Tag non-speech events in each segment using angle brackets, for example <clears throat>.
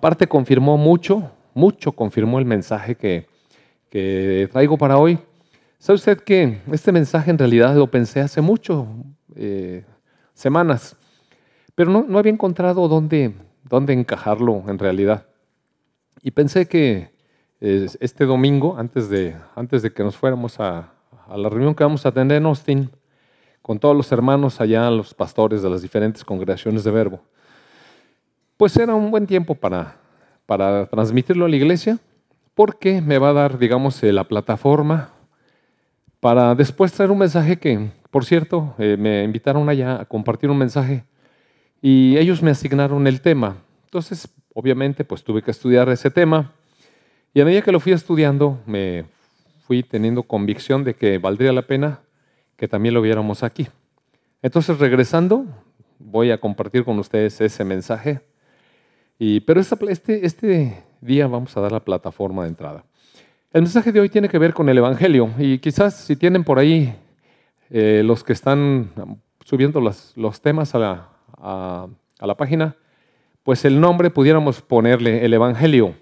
Aparte confirmó mucho, mucho confirmó el mensaje que, que traigo para hoy. ¿Sabe usted que este mensaje en realidad lo pensé hace mucho, eh, semanas, pero no, no había encontrado dónde, dónde encajarlo en realidad. Y pensé que eh, este domingo, antes de, antes de que nos fuéramos a, a la reunión que vamos a tener en Austin, con todos los hermanos allá, los pastores de las diferentes congregaciones de Verbo, pues era un buen tiempo para, para transmitirlo a la iglesia, porque me va a dar, digamos, eh, la plataforma para después traer un mensaje que, por cierto, eh, me invitaron allá a compartir un mensaje y ellos me asignaron el tema. Entonces, obviamente, pues tuve que estudiar ese tema y a medida que lo fui estudiando, me fui teniendo convicción de que valdría la pena que también lo viéramos aquí. Entonces, regresando, voy a compartir con ustedes ese mensaje. Y, pero este, este día vamos a dar la plataforma de entrada. El mensaje de hoy tiene que ver con el Evangelio y quizás si tienen por ahí eh, los que están subiendo los, temas a la, página, pues el nombre pudiéramos ponerle el Evangelio,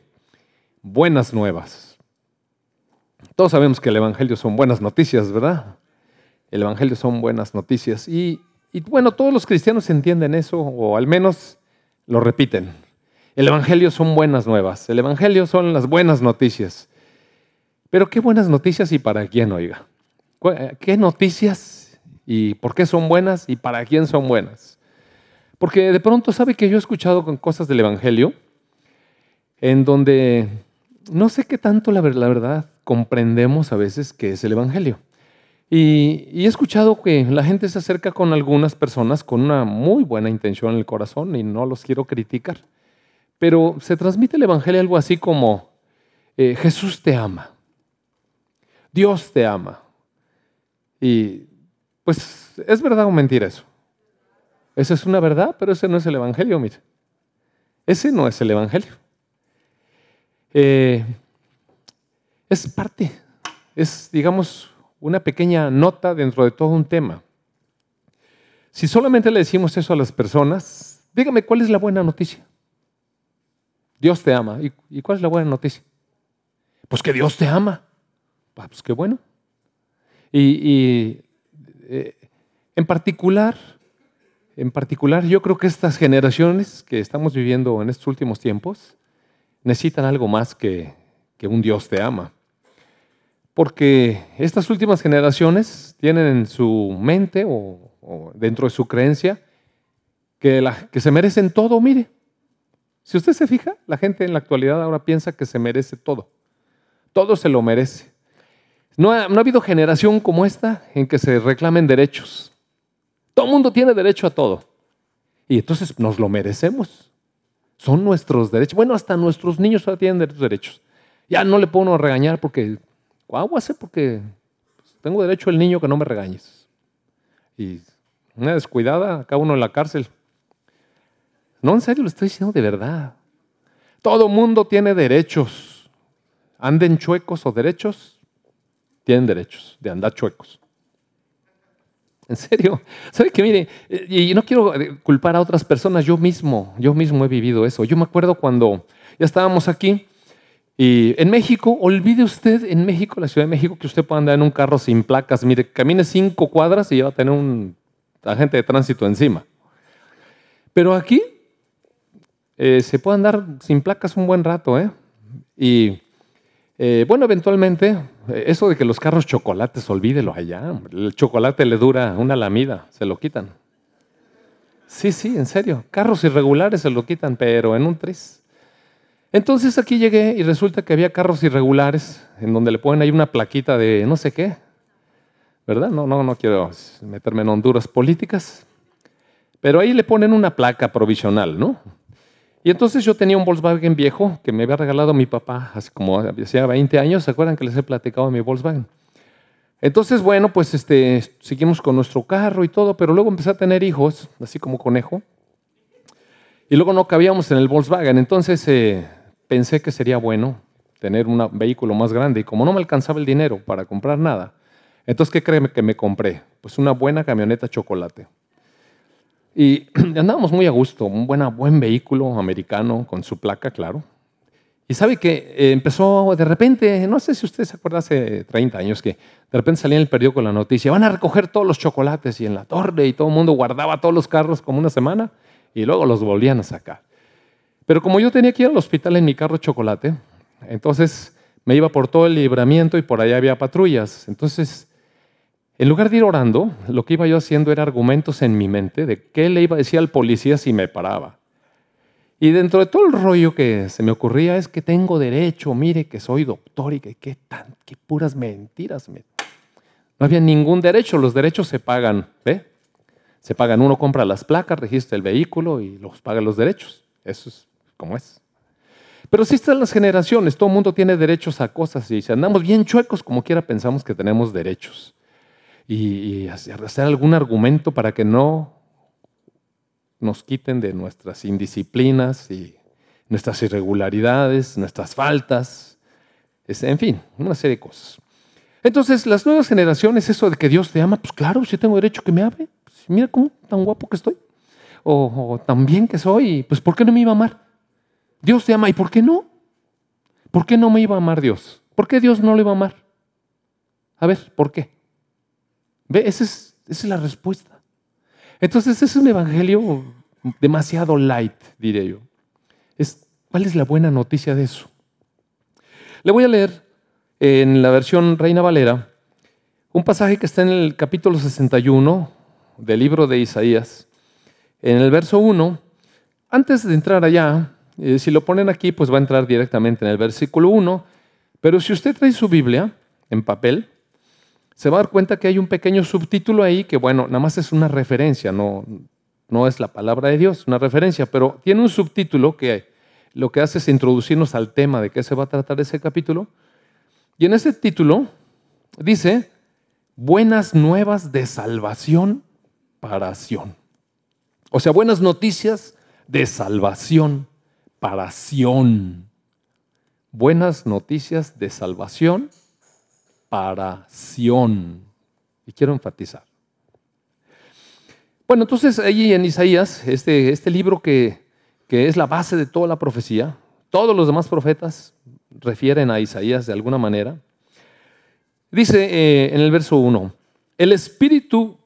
buenas nuevas. Todos sabemos que el Evangelio son buenas noticias, ¿verdad? El Evangelio son buenas noticias. Y, bueno, todos los cristianos entienden eso, o al menos lo repiten. El Evangelio son buenas nuevas. El Evangelio son las buenas noticias. Pero qué buenas noticias y para quién, oiga. ¿Qué noticias y por qué son buenas y para quién son buenas? Porque de pronto sabe que yo he escuchado con cosas del Evangelio en donde no sé qué tanto la, verdad comprendemos a veces qué es el Evangelio. Y, he escuchado que la gente se acerca con algunas personas con una muy buena intención en el corazón y no los quiero criticar. Pero se transmite el Evangelio algo así como, eh, Jesús te ama. Dios te ama. Y pues es verdad o mentira eso. Esa es una verdad, pero ese no es el Evangelio, mire. Ese no es el Evangelio. Eh, es parte, es, digamos, una pequeña nota dentro de todo un tema. Si solamente le decimos eso a las personas, dígame cuál es la buena noticia. Dios te ama. ¿Y, ¿Y, cuál es la buena noticia? Pues que Dios te ama. Ah, pues qué bueno. Y, eh, en particular, en particular, yo creo que estas generaciones que estamos viviendo en estos últimos tiempos necesitan algo más que, que un Dios te ama. Porque estas últimas generaciones tienen en su mente o, dentro de su creencia que, que se merecen todo, mire. Si usted se fija, la gente en la actualidad ahora piensa que se merece todo. Todo se lo merece. No ha, no ha habido generación como esta en que se reclamen derechos. Todo el mundo tiene derecho a todo. Y entonces nos lo merecemos. Son nuestros derechos. Bueno, hasta nuestros niños todavía tienen derechos. Ya no le puedo regañar porque, hace porque tengo derecho al niño que no me regañes. Y una descuidada, acá uno en la cárcel. No, en serio, lo estoy diciendo de verdad. Todo mundo tiene derechos. Anden chuecos o derechos, tienen derechos de andar chuecos. En serio, <laughs> ¿sabe que mire? Y no quiero eh, culpar a otras personas, yo mismo, yo mismo he vivido eso. Yo me acuerdo cuando ya estábamos aquí y en México, olvide usted en México, la Ciudad de México, que usted pueda andar en un carro sin placas. Mire, camine cinco cuadras y ya va a tener un agente de tránsito encima. Pero aquí eh, se puede andar sin placas un buen rato, ¿eh? Y eh, bueno, eventualmente, eh, eso de que los carros chocolates, olvídelo allá. El chocolate le dura una lamida, se lo quitan. Sí, sí, en serio. Carros irregulares se lo quitan, pero en un tris. Entonces aquí llegué y resulta que había carros irregulares en donde le ponen ahí una plaquita de no sé qué. ¿Verdad? No, no, no quiero meterme en honduras políticas. Pero ahí le ponen una placa provisional, ¿no? Y entonces yo tenía un Volkswagen viejo que me había regalado mi papá hace como hacía 20 años. ¿Se acuerdan que les he platicado de mi Volkswagen? Entonces, bueno, pues este, seguimos con nuestro carro y todo, pero luego empecé a tener hijos, así como conejo. Y luego no cabíamos en el Volkswagen. Entonces eh, pensé que sería bueno tener un vehículo más grande. Y como no me alcanzaba el dinero para comprar nada, entonces, ¿qué creen que me compré? Pues una buena camioneta chocolate. Y <clears throat> andábamos muy a gusto, un buena, buen vehículo americano con su placa, claro. Y sabe que eh, empezó de repente, no sé si usted se acuerda hace 30 años, que de repente salía en el periódico la noticia, van a recoger todos los chocolates y en la torre y todo el mundo guardaba todos los carros como una semana y luego los volvían a sacar. Pero como yo tenía que ir al hospital en mi carro chocolate, entonces me iba por todo el libramiento y por allá había patrullas. Entonces, en lugar de ir orando, lo que iba yo haciendo era argumentos en mi mente de qué le iba a decir al policía si me paraba. Y dentro de todo el rollo que se me ocurría es que tengo derecho, mire que soy doctor y que qué, tan, qué puras mentiras. No había ningún derecho, los derechos se pagan, ¿ve? Se pagan, uno compra las placas, registra el vehículo y los paga los derechos. Eso es como es. Pero si están las generaciones, todo el mundo tiene derechos a cosas y si andamos bien chuecos, como quiera pensamos que tenemos derechos. Y, hacer algún argumento para que no nos quiten de nuestras indisciplinas y nuestras irregularidades, nuestras faltas, en fin, una serie de cosas. Entonces, las nuevas generaciones, eso de que Dios te ama, pues claro, si tengo derecho que me ame. Mira cómo tan guapo que estoy. O, o, tan bien que soy, pues ¿por qué no me iba a amar? Dios te ama, ¿y por qué no? ¿Por qué no me iba a amar Dios? ¿Por qué Dios no lo iba a amar? A ver, ¿por qué? Ve, esa es, la respuesta. Entonces es un evangelio demasiado light, diré yo. ¿Cuál es la buena noticia de eso? Le voy a leer en la versión Reina Valera un pasaje que está en el capítulo 61 del libro de Isaías. En el verso 1, antes de entrar allá, eh, si lo ponen aquí, pues va a entrar directamente en el versículo 1, pero si usted trae su Biblia en papel, se va a dar cuenta que hay un pequeño subtítulo ahí que, bueno, nada más es una referencia, no, no es la palabra de Dios, una referencia, pero tiene un subtítulo que lo que hace es introducirnos al tema de qué se va a tratar ese capítulo. Y en ese título dice, buenas nuevas de salvación para Sion. O sea, buenas noticias de salvación para Sion. Buenas noticias de salvación para Sión. Y quiero enfatizar. Bueno, entonces ahí en Isaías, este, este libro que, que es la base de toda la profecía, todos los demás profetas refieren a Isaías de alguna manera, dice eh, en el verso 1, el espíritu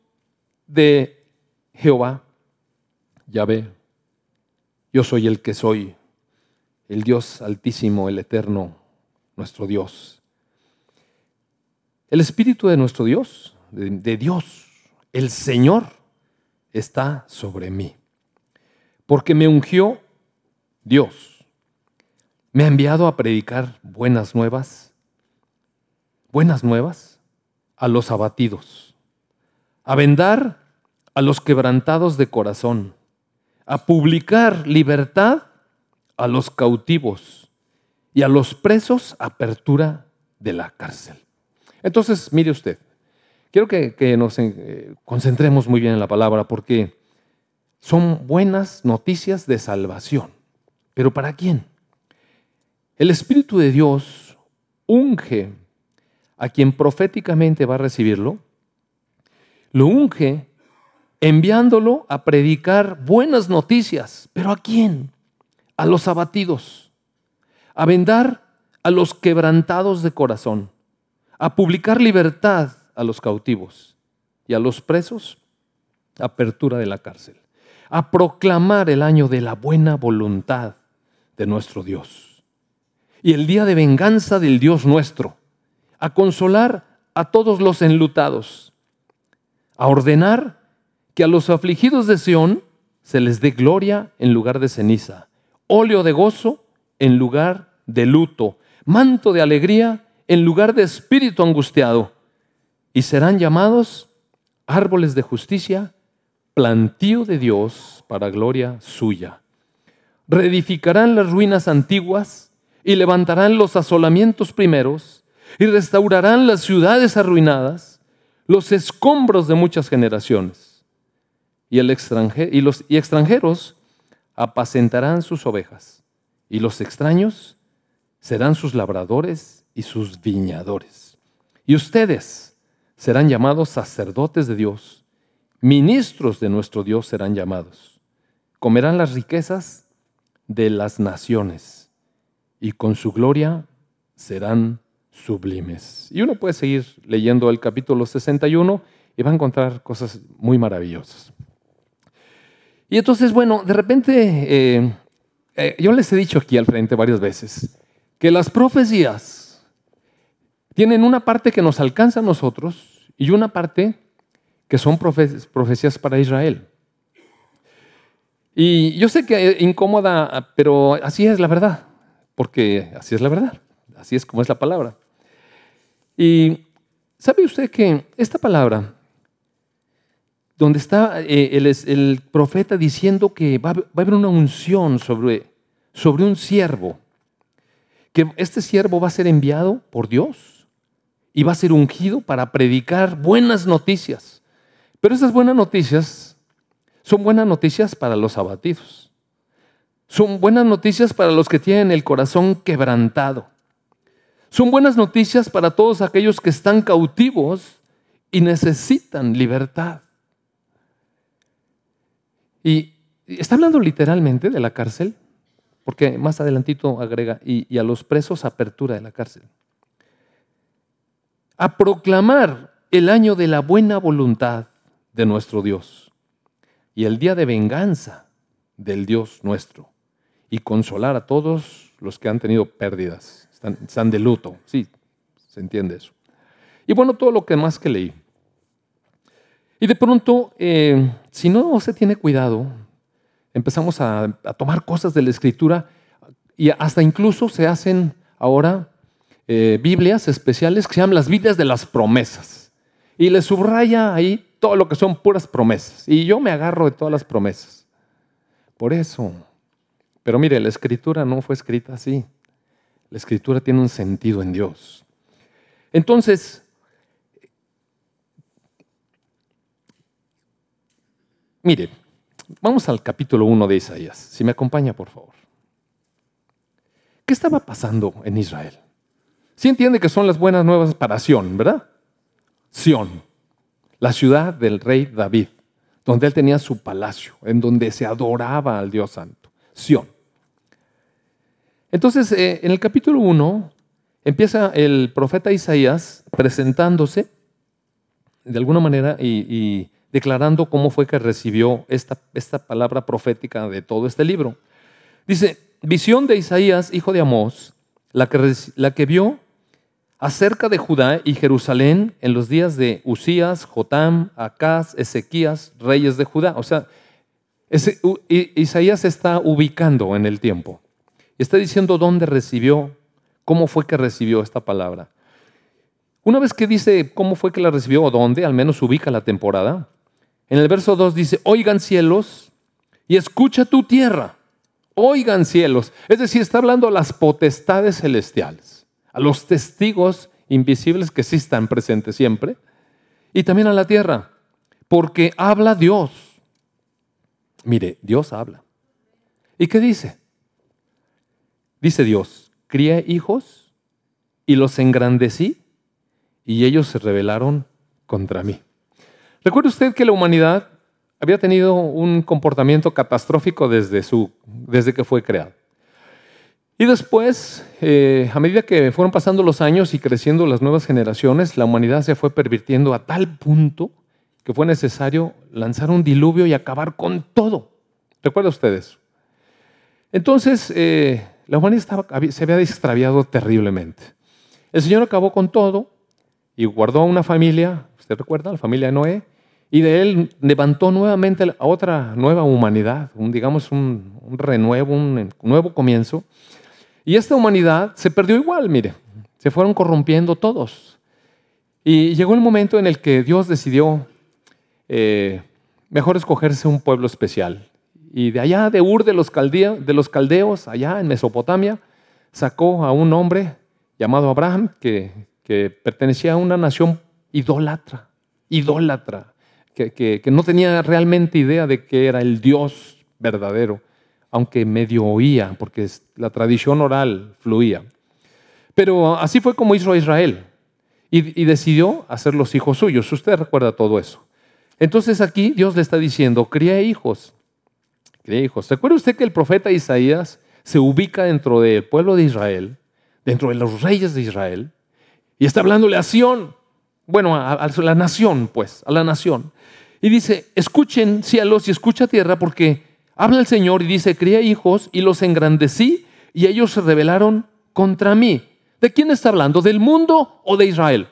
de Jehová, Yahvé, yo soy el que soy, el Dios altísimo, el eterno, nuestro Dios. El Espíritu de nuestro Dios, de, Dios, el Señor, está sobre mí. Porque me ungió Dios. Me ha enviado a predicar buenas nuevas, buenas nuevas a los abatidos, a vendar a los quebrantados de corazón, a publicar libertad a los cautivos y a los presos apertura de la cárcel. Entonces, mire usted, quiero que, nos eh, concentremos muy bien en la palabra porque son buenas noticias de salvación. ¿Pero para quién? El Espíritu de Dios unge a quien proféticamente va a recibirlo, lo unge enviándolo a predicar buenas noticias. ¿Pero a quién? A los abatidos, a vendar a los quebrantados de corazón, a publicar libertad a los cautivos y a los presos, apertura de la cárcel, a proclamar el año de la buena voluntad de nuestro Dios. Y el día de venganza del Dios nuestro, a consolar a todos los enlutados, a ordenar que a los afligidos de Sión se les dé gloria en lugar de ceniza, óleo de gozo en lugar de luto, manto de alegría en lugar de espíritu angustiado, y serán llamados árboles de justicia, plantío de Dios para gloria suya. Reedificarán las ruinas antiguas y levantarán los asolamientos primeros y restaurarán las ciudades arruinadas, los escombros de muchas generaciones. Y, el y los extranjeros apacentarán sus ovejas, y los extraños serán sus labradores y sus viñadores. Y ustedes serán llamados sacerdotes de Dios, ministros de nuestro Dios serán llamados. Comerán las riquezas de las naciones y con su gloria serán sublimes. Y uno puede seguir leyendo el capítulo 61 y va a encontrar cosas muy maravillosas. Y entonces, bueno, de repente, eh, eh, yo les he dicho aquí al frente varias veces que las profecías tienen una parte que nos alcanza a nosotros y una parte que son profecías para Israel. Y yo sé que es incómoda, pero así es la verdad, porque así es la verdad, así es como es la palabra. Y sabe usted que esta palabra, donde está eh, el, profeta diciendo que va, a haber una unción sobre un siervo, que este siervo va a ser enviado por Dios y va a ser ungido para predicar buenas noticias. Pero esas buenas noticias son buenas noticias para los abatidos. Son buenas noticias para los que tienen el corazón quebrantado. Son buenas noticias para todos aquellos que están cautivos y necesitan libertad. Y está hablando literalmente de la cárcel, porque más adelantito agrega, y, y a los presos apertura de la cárcel. A proclamar el año de la buena voluntad de nuestro Dios y el día de venganza del Dios nuestro y consolar a todos los que han tenido pérdidas, están, de luto, sí, se entiende eso. Y bueno, todo lo que más que leí. Y de pronto, eh, si no se tiene cuidado, empezamos a, tomar cosas de la escritura y hasta incluso se hacen ahora eh, Biblias especiales que se llaman las Biblias de las promesas. Y le subraya ahí todo lo que son puras promesas. Y yo me agarro de todas las promesas. Por eso. Pero mire, la escritura no fue escrita así. La escritura tiene un sentido en Dios. Entonces, mire, vamos al capítulo 1 de Isaías. Si me acompaña, por favor. ¿Qué estaba pasando en Israel? Sí entiende que son las buenas nuevas para Sión, ¿verdad? Sión la ciudad del rey David, donde él tenía su palacio, en donde se adoraba al Dios Santo, Sión. Entonces, eh, en el capítulo 1 empieza el profeta Isaías presentándose de alguna manera y, declarando cómo fue que recibió esta, esta palabra profética de todo este libro. Dice, visión de Isaías, hijo de Amós, la que, la que vio acerca de Judá y Jerusalén en los días de Usías, Jotam, Acaz, Ezequías, reyes de Judá. O sea, Isaías está ubicando en el tiempo. Está diciendo dónde recibió, cómo fue que recibió esta palabra. Una vez que dice cómo fue que la recibió o dónde, al menos ubica la temporada. En el verso 2 dice, oigan cielos y escucha tu tierra. Oigan cielos. Es decir, está hablando a las potestades celestiales a los testigos invisibles que sí están presentes siempre, y también a la tierra, porque habla Dios. Mire, Dios habla. ¿Y qué dice? Dice Dios, crié hijos y los engrandecí y ellos se rebelaron contra mí. ¿Recuerda usted que la humanidad había tenido un comportamiento catastrófico desde, su, desde que fue creada? Y después, eh, a medida que fueron pasando los años y creciendo las nuevas generaciones, la humanidad se fue pervirtiendo a tal punto que fue necesario lanzar un diluvio y acabar con todo. ¿Recuerda ustedes? Entonces, eh, la humanidad se había extraviado terriblemente. El Señor acabó con todo y guardó a una familia, ¿usted recuerda? La familia de Noé, y de él levantó nuevamente a otra nueva humanidad, un, digamos un, renuevo, un nuevo comienzo. Y esta humanidad se perdió igual, mire, se fueron corrompiendo todos. Y llegó el momento en el que Dios decidió eh, mejor escogerse un pueblo especial. Y de allá, de Ur de los, de los caldeos, allá en Mesopotamia, sacó a un hombre llamado Abraham que, pertenecía a una nación idólatra, idólatra, que, no tenía realmente idea de que era el Dios verdadero aunque medio oía, porque la tradición oral fluía. Pero así fue como hizo Israel y, decidió hacer los hijos suyos. Usted recuerda todo eso. Entonces aquí Dios le está diciendo, cría hijos, cría hijos. ¿Se acuerda usted que el profeta Isaías se ubica dentro del pueblo de Israel, dentro de los reyes de Israel, y está hablándole a Sión, bueno, a, la nación, pues, a la nación. Y dice, escuchen cielos y escucha tierra, porque habla el Señor y dice, cría hijos y los engrandecí y ellos se rebelaron contra mí. ¿De quién está hablando? ¿Del mundo o de Israel?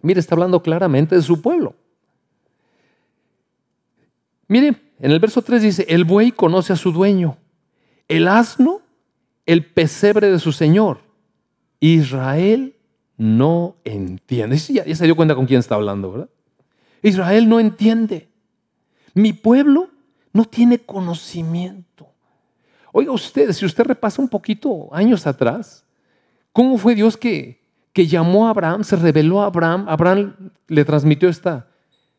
Mire, está hablando claramente de su pueblo. Mire, en el verso 3 dice, el buey conoce a su dueño, el asno, el pesebre de su señor. Israel no entiende. Ya, ya se dio cuenta con quién está hablando, ¿verdad? Israel no entiende. Mi pueblo no tiene conocimiento. Oiga usted, si usted repasa un poquito años atrás, ¿cómo fue Dios que, que llamó a Abraham, se reveló a Abraham? Abraham le transmitió esta,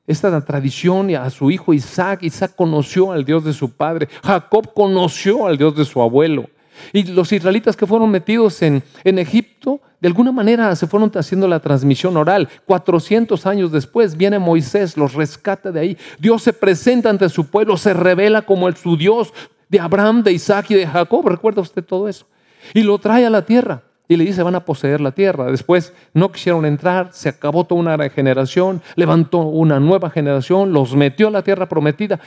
esta tradición a su hijo Isaac. Isaac conoció al Dios de su padre. Jacob conoció al Dios de su abuelo. Y los israelitas que fueron metidos en, en Egipto, de alguna manera se fueron haciendo la transmisión oral. 400 años después viene Moisés, los rescata de ahí. Dios se presenta ante su pueblo, se revela como el, su Dios de Abraham, de Isaac y de Jacob. ¿Recuerda usted todo eso? Y lo trae a la tierra y le dice, van a poseer la tierra. Después no quisieron entrar, se acabó toda una generación, levantó una nueva generación, los metió a la tierra prometida.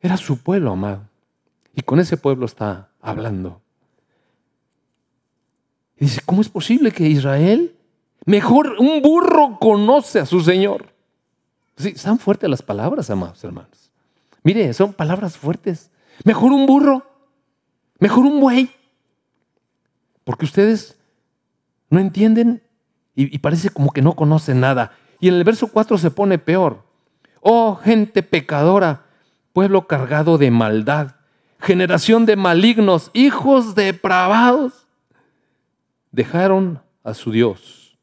Era su pueblo, amado. Y con ese pueblo está hablando. Dice, ¿cómo es posible que Israel, mejor un burro conoce a su Señor? Sí, están fuertes las palabras, amados hermanos. Mire, son palabras fuertes. Mejor un burro, mejor un buey. Porque ustedes no entienden y, y parece como que no conocen nada. Y en el verso 4 se pone peor. Oh gente pecadora, pueblo cargado de maldad, generación de malignos, hijos depravados dejaron a su Dios,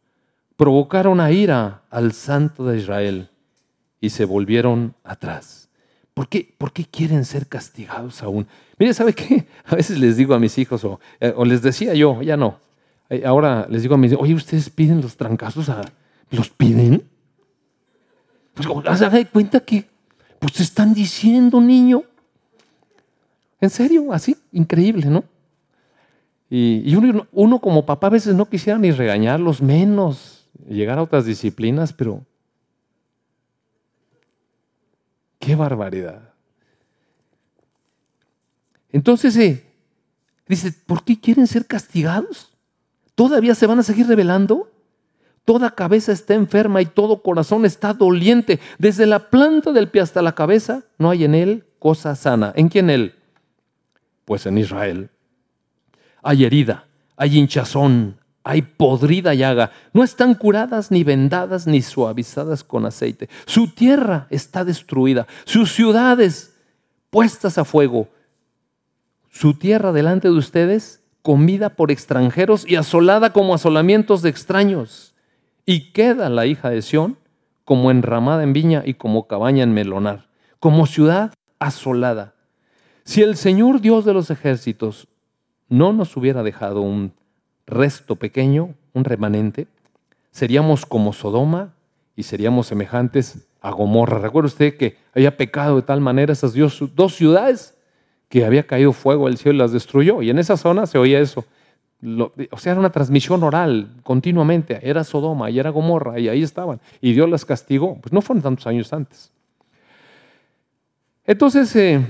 provocaron a ira al Santo de Israel y se volvieron atrás. ¿Por qué, ¿Por qué quieren ser castigados aún? Mire, ¿sabe qué? A veces les digo a mis hijos, o, eh, les decía yo, ya no. Eh, ahora les digo a mis hijos, oye, ¿ustedes piden los trancazos? A, ¿Los piden? Pues ¿se cuenta que pues están diciendo, niño? En serio, así, increíble, ¿no? Y, uno, como papá a veces no quisiera ni regañarlos, menos llegar a otras disciplinas, pero qué barbaridad. Entonces, eh, dice, ¿por qué quieren ser castigados? ¿Todavía se van a seguir revelando? Toda cabeza está enferma y todo corazón está doliente. Desde la planta del pie hasta la cabeza no hay en él cosa sana. ¿En quién él? Pues en Israel hay herida, hay hinchazón, hay podrida llaga. No están curadas ni vendadas ni suavizadas con aceite. Su tierra está destruida, sus ciudades puestas a fuego. Su tierra delante de ustedes comida por extranjeros y asolada como asolamientos de extraños. Y queda la hija de Sión como enramada en viña y como cabaña en melonar, como ciudad asolada. Si el Señor Dios de los ejércitos no nos hubiera dejado un resto pequeño, un remanente, seríamos como Sodoma y seríamos semejantes a Gomorra. Recuerda usted que había pecado de tal manera esas dos ciudades que había caído fuego del cielo y las destruyó. Y en esa zona se oía eso. o sea, era una transmisión oral continuamente. Era Sodoma y era Gomorra y ahí estaban. Y Dios las castigó. Pues no fueron tantos años antes. Entonces, eh,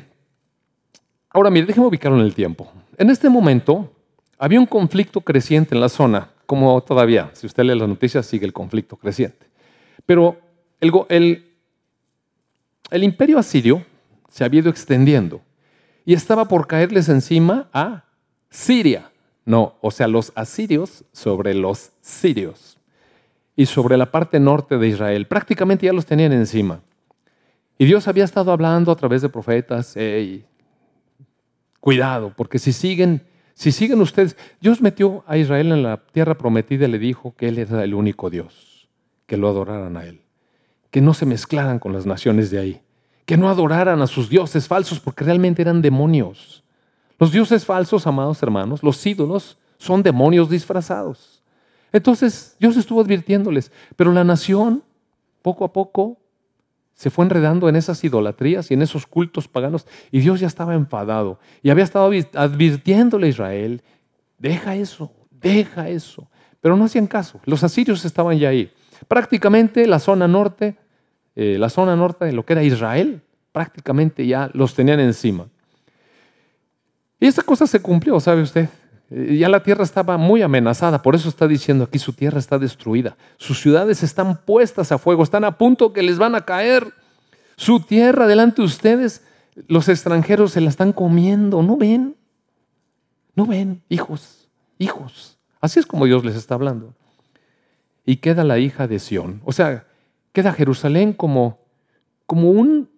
ahora mire, déjeme ubicarlo en el tiempo. En este momento había un conflicto creciente en la zona, como todavía, si usted lee las noticias, sigue el conflicto creciente. Pero el, imperio asirio se había ido extendiendo y estaba por caerles encima a Siria. No, o sea, los asirios sobre los sirios y sobre la parte norte de Israel. Prácticamente ya los tenían encima. Y Dios había estado hablando a través de profetas, Cuidado, porque si siguen, si siguen ustedes, Dios metió a Israel en la tierra prometida y le dijo que Él era el único Dios, que lo adoraran a Él, que no se mezclaran con las naciones de ahí, que no adoraran a sus dioses falsos porque realmente eran demonios. Los dioses falsos, amados hermanos, los ídolos, son demonios disfrazados. Entonces Dios estuvo advirtiéndoles, pero la nación poco a poco se fue enredando en esas idolatrías y en esos cultos paganos y Dios ya estaba enfadado y había estado advirtiéndole a Israel, deja eso, deja eso. Pero no hacían caso, los asirios estaban ya ahí. Prácticamente la zona norte, eh, la zona norte de lo que era Israel, prácticamente ya los tenían encima. Y esa cosa se cumplió, ¿sabe usted? Eh, ya la tierra estaba muy amenazada, por eso está diciendo aquí su tierra está destruida. Sus ciudades están puestas a fuego, están a punto que les van a caer. Su tierra delante de ustedes, los extranjeros se la están comiendo, ¿no ven? ¿No ven, hijos, hijos? Así es como Dios les está hablando. Y queda la hija de Sión, o sea, queda Jerusalén como, como un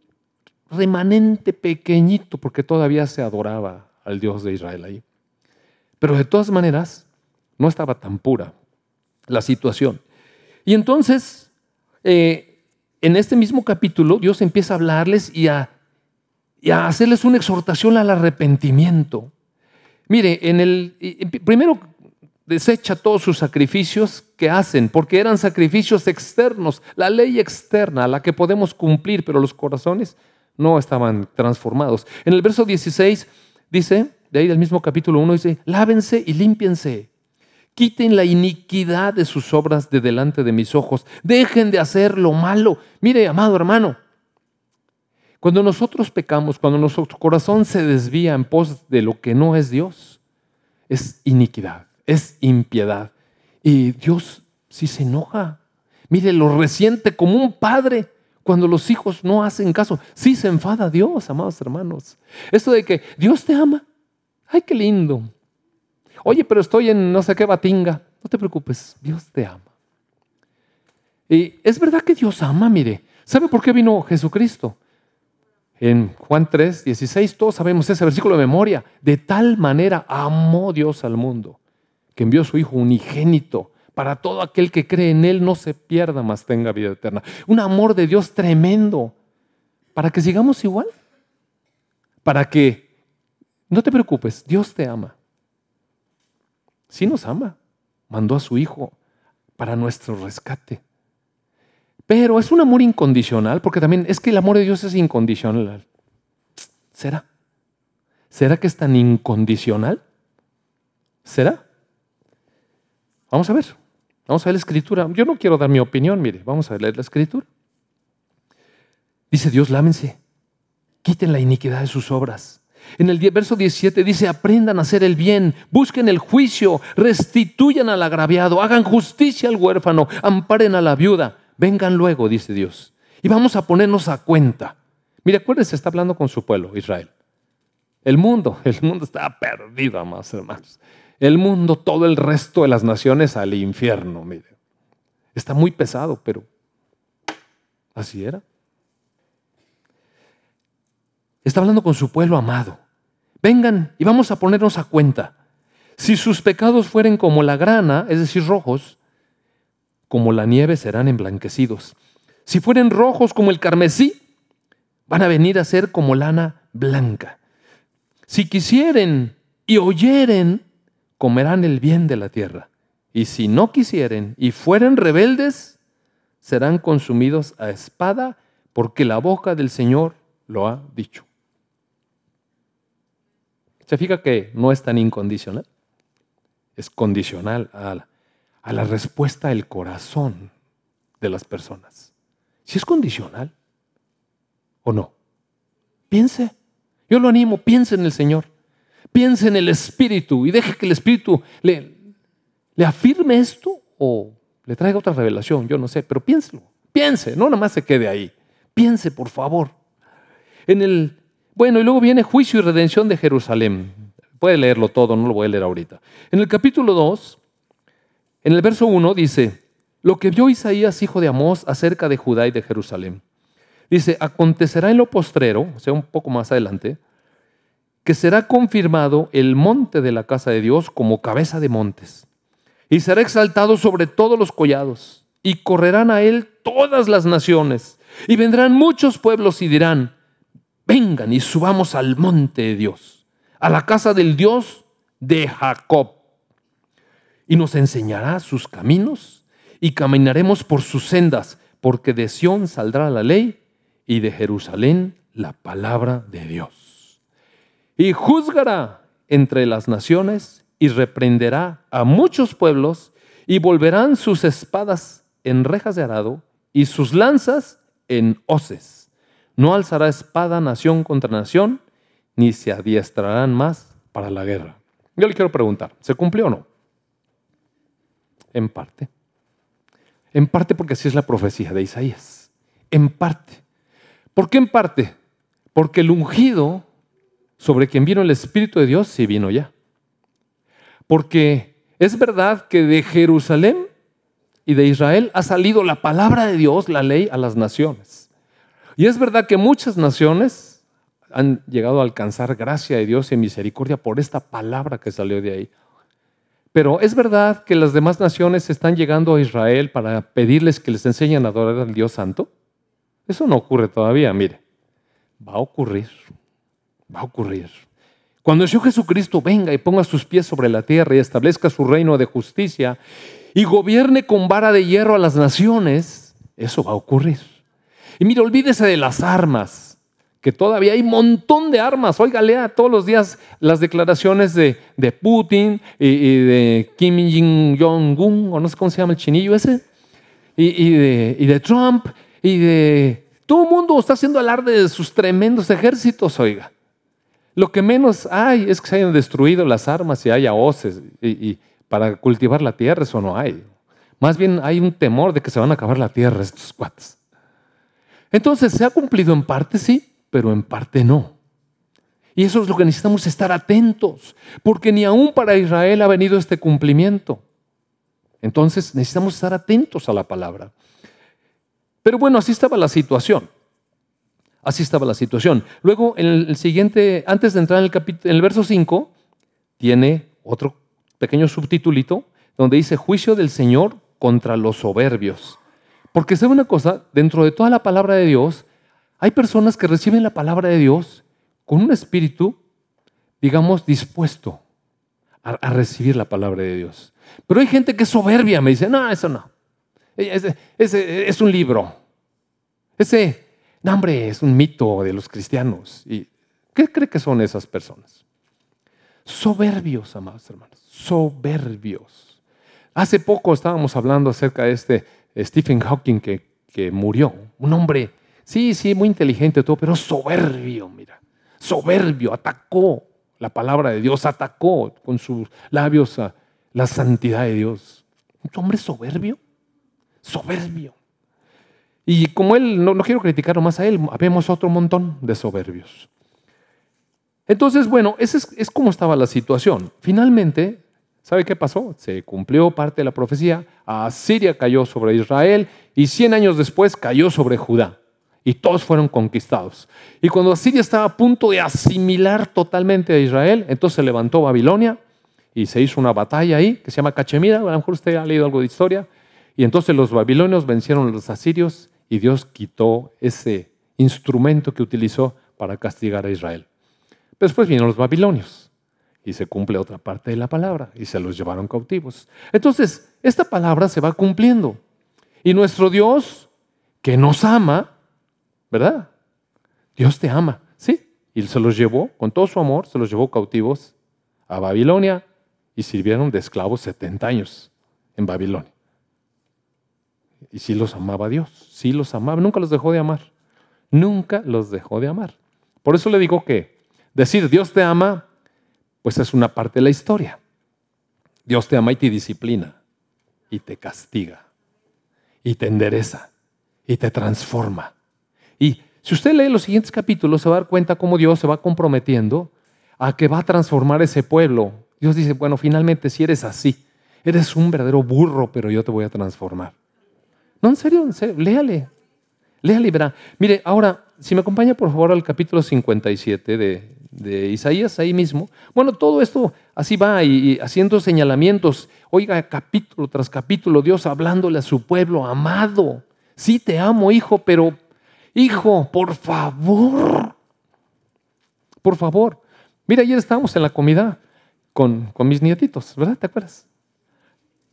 remanente pequeñito, porque todavía se adoraba al Dios de Israel ahí. Pero de todas maneras, no estaba tan pura la situación. Y entonces, eh, en este mismo capítulo, Dios empieza a hablarles y a, hacerles una exhortación al arrepentimiento. Mire, en el primero desecha todos sus sacrificios que hacen, porque eran sacrificios externos, la ley externa, la que podemos cumplir, pero los corazones no estaban transformados. En el verso 16 dice, de ahí del mismo capítulo 1 dice, lávense y límpiense. Quiten la iniquidad de sus obras de delante de mis ojos. Dejen de hacer lo malo. Mire, amado hermano, cuando nosotros pecamos, cuando nuestro corazón se desvía en pos de lo que no es Dios, es iniquidad, es impiedad. Y Dios sí se enoja. Mire, lo resiente como un padre cuando los hijos no hacen caso. Sí se enfada Dios, amados hermanos. Esto de que Dios te ama, Ay, qué lindo. Oye, pero estoy en no sé qué batinga. No te preocupes, Dios te ama. Y es verdad que Dios ama, mire. ¿Sabe por qué vino Jesucristo? En Juan 3, 16, todos sabemos ese versículo de memoria. De tal manera amó Dios al mundo, que envió a su Hijo unigénito para todo aquel que cree en Él no se pierda, más tenga vida eterna. Un amor de Dios tremendo para que sigamos igual. Para que no te preocupes, Dios te ama. Sí nos ama. Mandó a su Hijo para nuestro rescate. Pero es un amor incondicional, porque también es que el amor de Dios es incondicional. ¿Será? ¿Será que es tan incondicional? ¿Será? Vamos a ver. Vamos a ver la escritura. Yo no quiero dar mi opinión, mire, vamos a leer la escritura. Dice Dios, lámense, quiten la iniquidad de sus obras en el verso 17 dice, aprendan a hacer el bien, busquen el juicio, restituyan al agraviado, hagan justicia al huérfano, amparen a la viuda. Vengan luego, dice Dios. Y vamos a ponernos a cuenta. Mire, acuérdense, está hablando con su pueblo, Israel. El mundo, <laughs> el mundo está perdido, amados hermanos. El mundo, todo el resto de las naciones al infierno, mire. Está muy pesado, pero así era. Está hablando con su pueblo amado. Vengan y vamos a ponernos a cuenta. Si sus pecados fueren como la grana, es decir, rojos, como la nieve serán emblanquecidos. Si fueren rojos como el carmesí, van a venir a ser como lana blanca. Si quisieren y oyeren, comerán el bien de la tierra. Y si no quisieren y fueren rebeldes, serán consumidos a espada, porque la boca del Señor lo ha dicho. ¿Se fija que no es tan incondicional? Es condicional a la, a la respuesta del corazón de las personas. Si es condicional o no. Piense. Yo lo animo, piense en el Señor. Piense en el Espíritu y deje que el Espíritu le, le afirme esto o le traiga otra revelación, yo no sé, pero piénselo. Piense, no nada más se quede ahí. Piense, por favor. En el bueno, y luego viene juicio y redención de Jerusalén. Puede leerlo todo, no lo voy a leer ahorita. En el capítulo 2, en el verso 1 dice, lo que vio Isaías, hijo de Amós, acerca de Judá y de Jerusalén. Dice, acontecerá en lo postrero, o sea, un poco más adelante, que será confirmado el monte de la casa de Dios como cabeza de montes, y será exaltado sobre todos los collados, y correrán a él todas las naciones, y vendrán muchos pueblos y dirán, vengan y subamos al monte de Dios, a la casa del Dios de Jacob. Y nos enseñará sus caminos y caminaremos por sus sendas, porque de Sión saldrá la ley y de Jerusalén la palabra de Dios. Y juzgará entre las naciones y reprenderá a muchos pueblos y volverán sus espadas en rejas de arado y sus lanzas en hoces. No alzará espada nación contra nación, ni se adiestrarán más para la guerra. Yo le quiero preguntar, ¿se cumplió o no? En parte. En parte porque así es la profecía de Isaías. En parte. ¿Por qué en parte? Porque el ungido sobre quien vino el Espíritu de Dios sí vino ya. Porque es verdad que de Jerusalén y de Israel ha salido la palabra de Dios, la ley, a las naciones. Y es verdad que muchas naciones han llegado a alcanzar gracia de Dios y misericordia por esta palabra que salió de ahí. Pero es verdad que las demás naciones están llegando a Israel para pedirles que les enseñen a adorar al Dios Santo. Eso no ocurre todavía, mire. Va a ocurrir. Va a ocurrir. Cuando el Señor Jesucristo venga y ponga sus pies sobre la tierra y establezca su reino de justicia y gobierne con vara de hierro a las naciones, eso va a ocurrir. Y mire, olvídese de las armas, que todavía hay un montón de armas. Oiga, lea todos los días las declaraciones de, Putin y, de Kim Jong-un, o no sé cómo se llama el chinillo ese, y, de, y de Trump, y de... Todo el mundo está haciendo alarde de sus tremendos ejércitos, oiga. Lo que menos hay es que se hayan destruido las armas y haya hoces. y, para cultivar la tierra, eso no hay. Más bien hay un temor de que se van a acabar la tierra estos cuates. Entonces, se ha cumplido en parte, sí, pero en parte no. Y eso es lo que necesitamos estar atentos, porque ni aún para Israel ha venido este cumplimiento. Entonces, necesitamos estar atentos a la palabra. Pero bueno, así estaba la situación. Así estaba la situación. Luego, en el siguiente, antes de entrar en el, en el verso 5, tiene otro pequeño subtitulito donde dice juicio del Señor contra los soberbios. Porque sabe una cosa, dentro de toda la palabra de Dios, hay personas que reciben la palabra de Dios con un espíritu, digamos, dispuesto a, recibir la palabra de Dios. Pero hay gente que es soberbia, me dice, no, eso no. Ese, es un libro. Ese, no, hombre, es un mito de los cristianos. ¿Y qué cree que son esas personas? Soberbios, amados hermanos soberbios. Hace poco estábamos hablando acerca de este Stephen Hawking que, que murió. Un hombre, sí, sí, muy inteligente todo, pero soberbio, mira. Soberbio, atacó la palabra de Dios, atacó con sus labios a la santidad de Dios. Un hombre soberbio, soberbio. Y como él, no, no quiero criticarlo más a él, vemos otro montón de soberbios. Entonces, bueno, esa es, es como estaba la situación. Finalmente, ¿sabe qué pasó? Se cumplió parte de la profecía. Asiria cayó sobre Israel y 100 años después cayó sobre Judá. Y todos fueron conquistados. Y cuando Asiria estaba a punto de asimilar totalmente a Israel, entonces se levantó Babilonia y se hizo una batalla ahí que se llama Cachemira. A lo mejor usted ha leído algo de historia. Y entonces los babilonios vencieron a los asirios y Dios quitó ese instrumento que utilizó para castigar a Israel. Después vinieron los babilonios y se cumple otra parte de la palabra y se los llevaron cautivos. Entonces, esta palabra se va cumpliendo. Y nuestro Dios, que nos ama, ¿verdad? Dios te ama, ¿sí? Y se los llevó, con todo su amor, se los llevó cautivos a Babilonia y sirvieron de esclavos 70 años en Babilonia. Y sí los amaba Dios, sí los amaba, nunca los dejó de amar, nunca los dejó de amar. Por eso le digo que Decir Dios te ama, pues es una parte de la historia. Dios te ama y te disciplina, y te castiga, y te endereza, y te transforma. Y si usted lee los siguientes capítulos, se va a dar cuenta cómo Dios se va comprometiendo a que va a transformar ese pueblo. Dios dice, bueno, finalmente si eres así, eres un verdadero burro, pero yo te voy a transformar. No, en serio, en serio léale. Léale y verá. Mire, ahora, si me acompaña por favor al capítulo 57 de, de Isaías ahí mismo. Bueno, todo esto así va y, haciendo señalamientos. Oiga, capítulo tras capítulo, Dios hablándole a su pueblo, amado, sí te amo, hijo, pero, hijo, por favor, por favor. Mira, ayer estábamos en la comida con, con mis nietitos, ¿verdad? ¿Te acuerdas?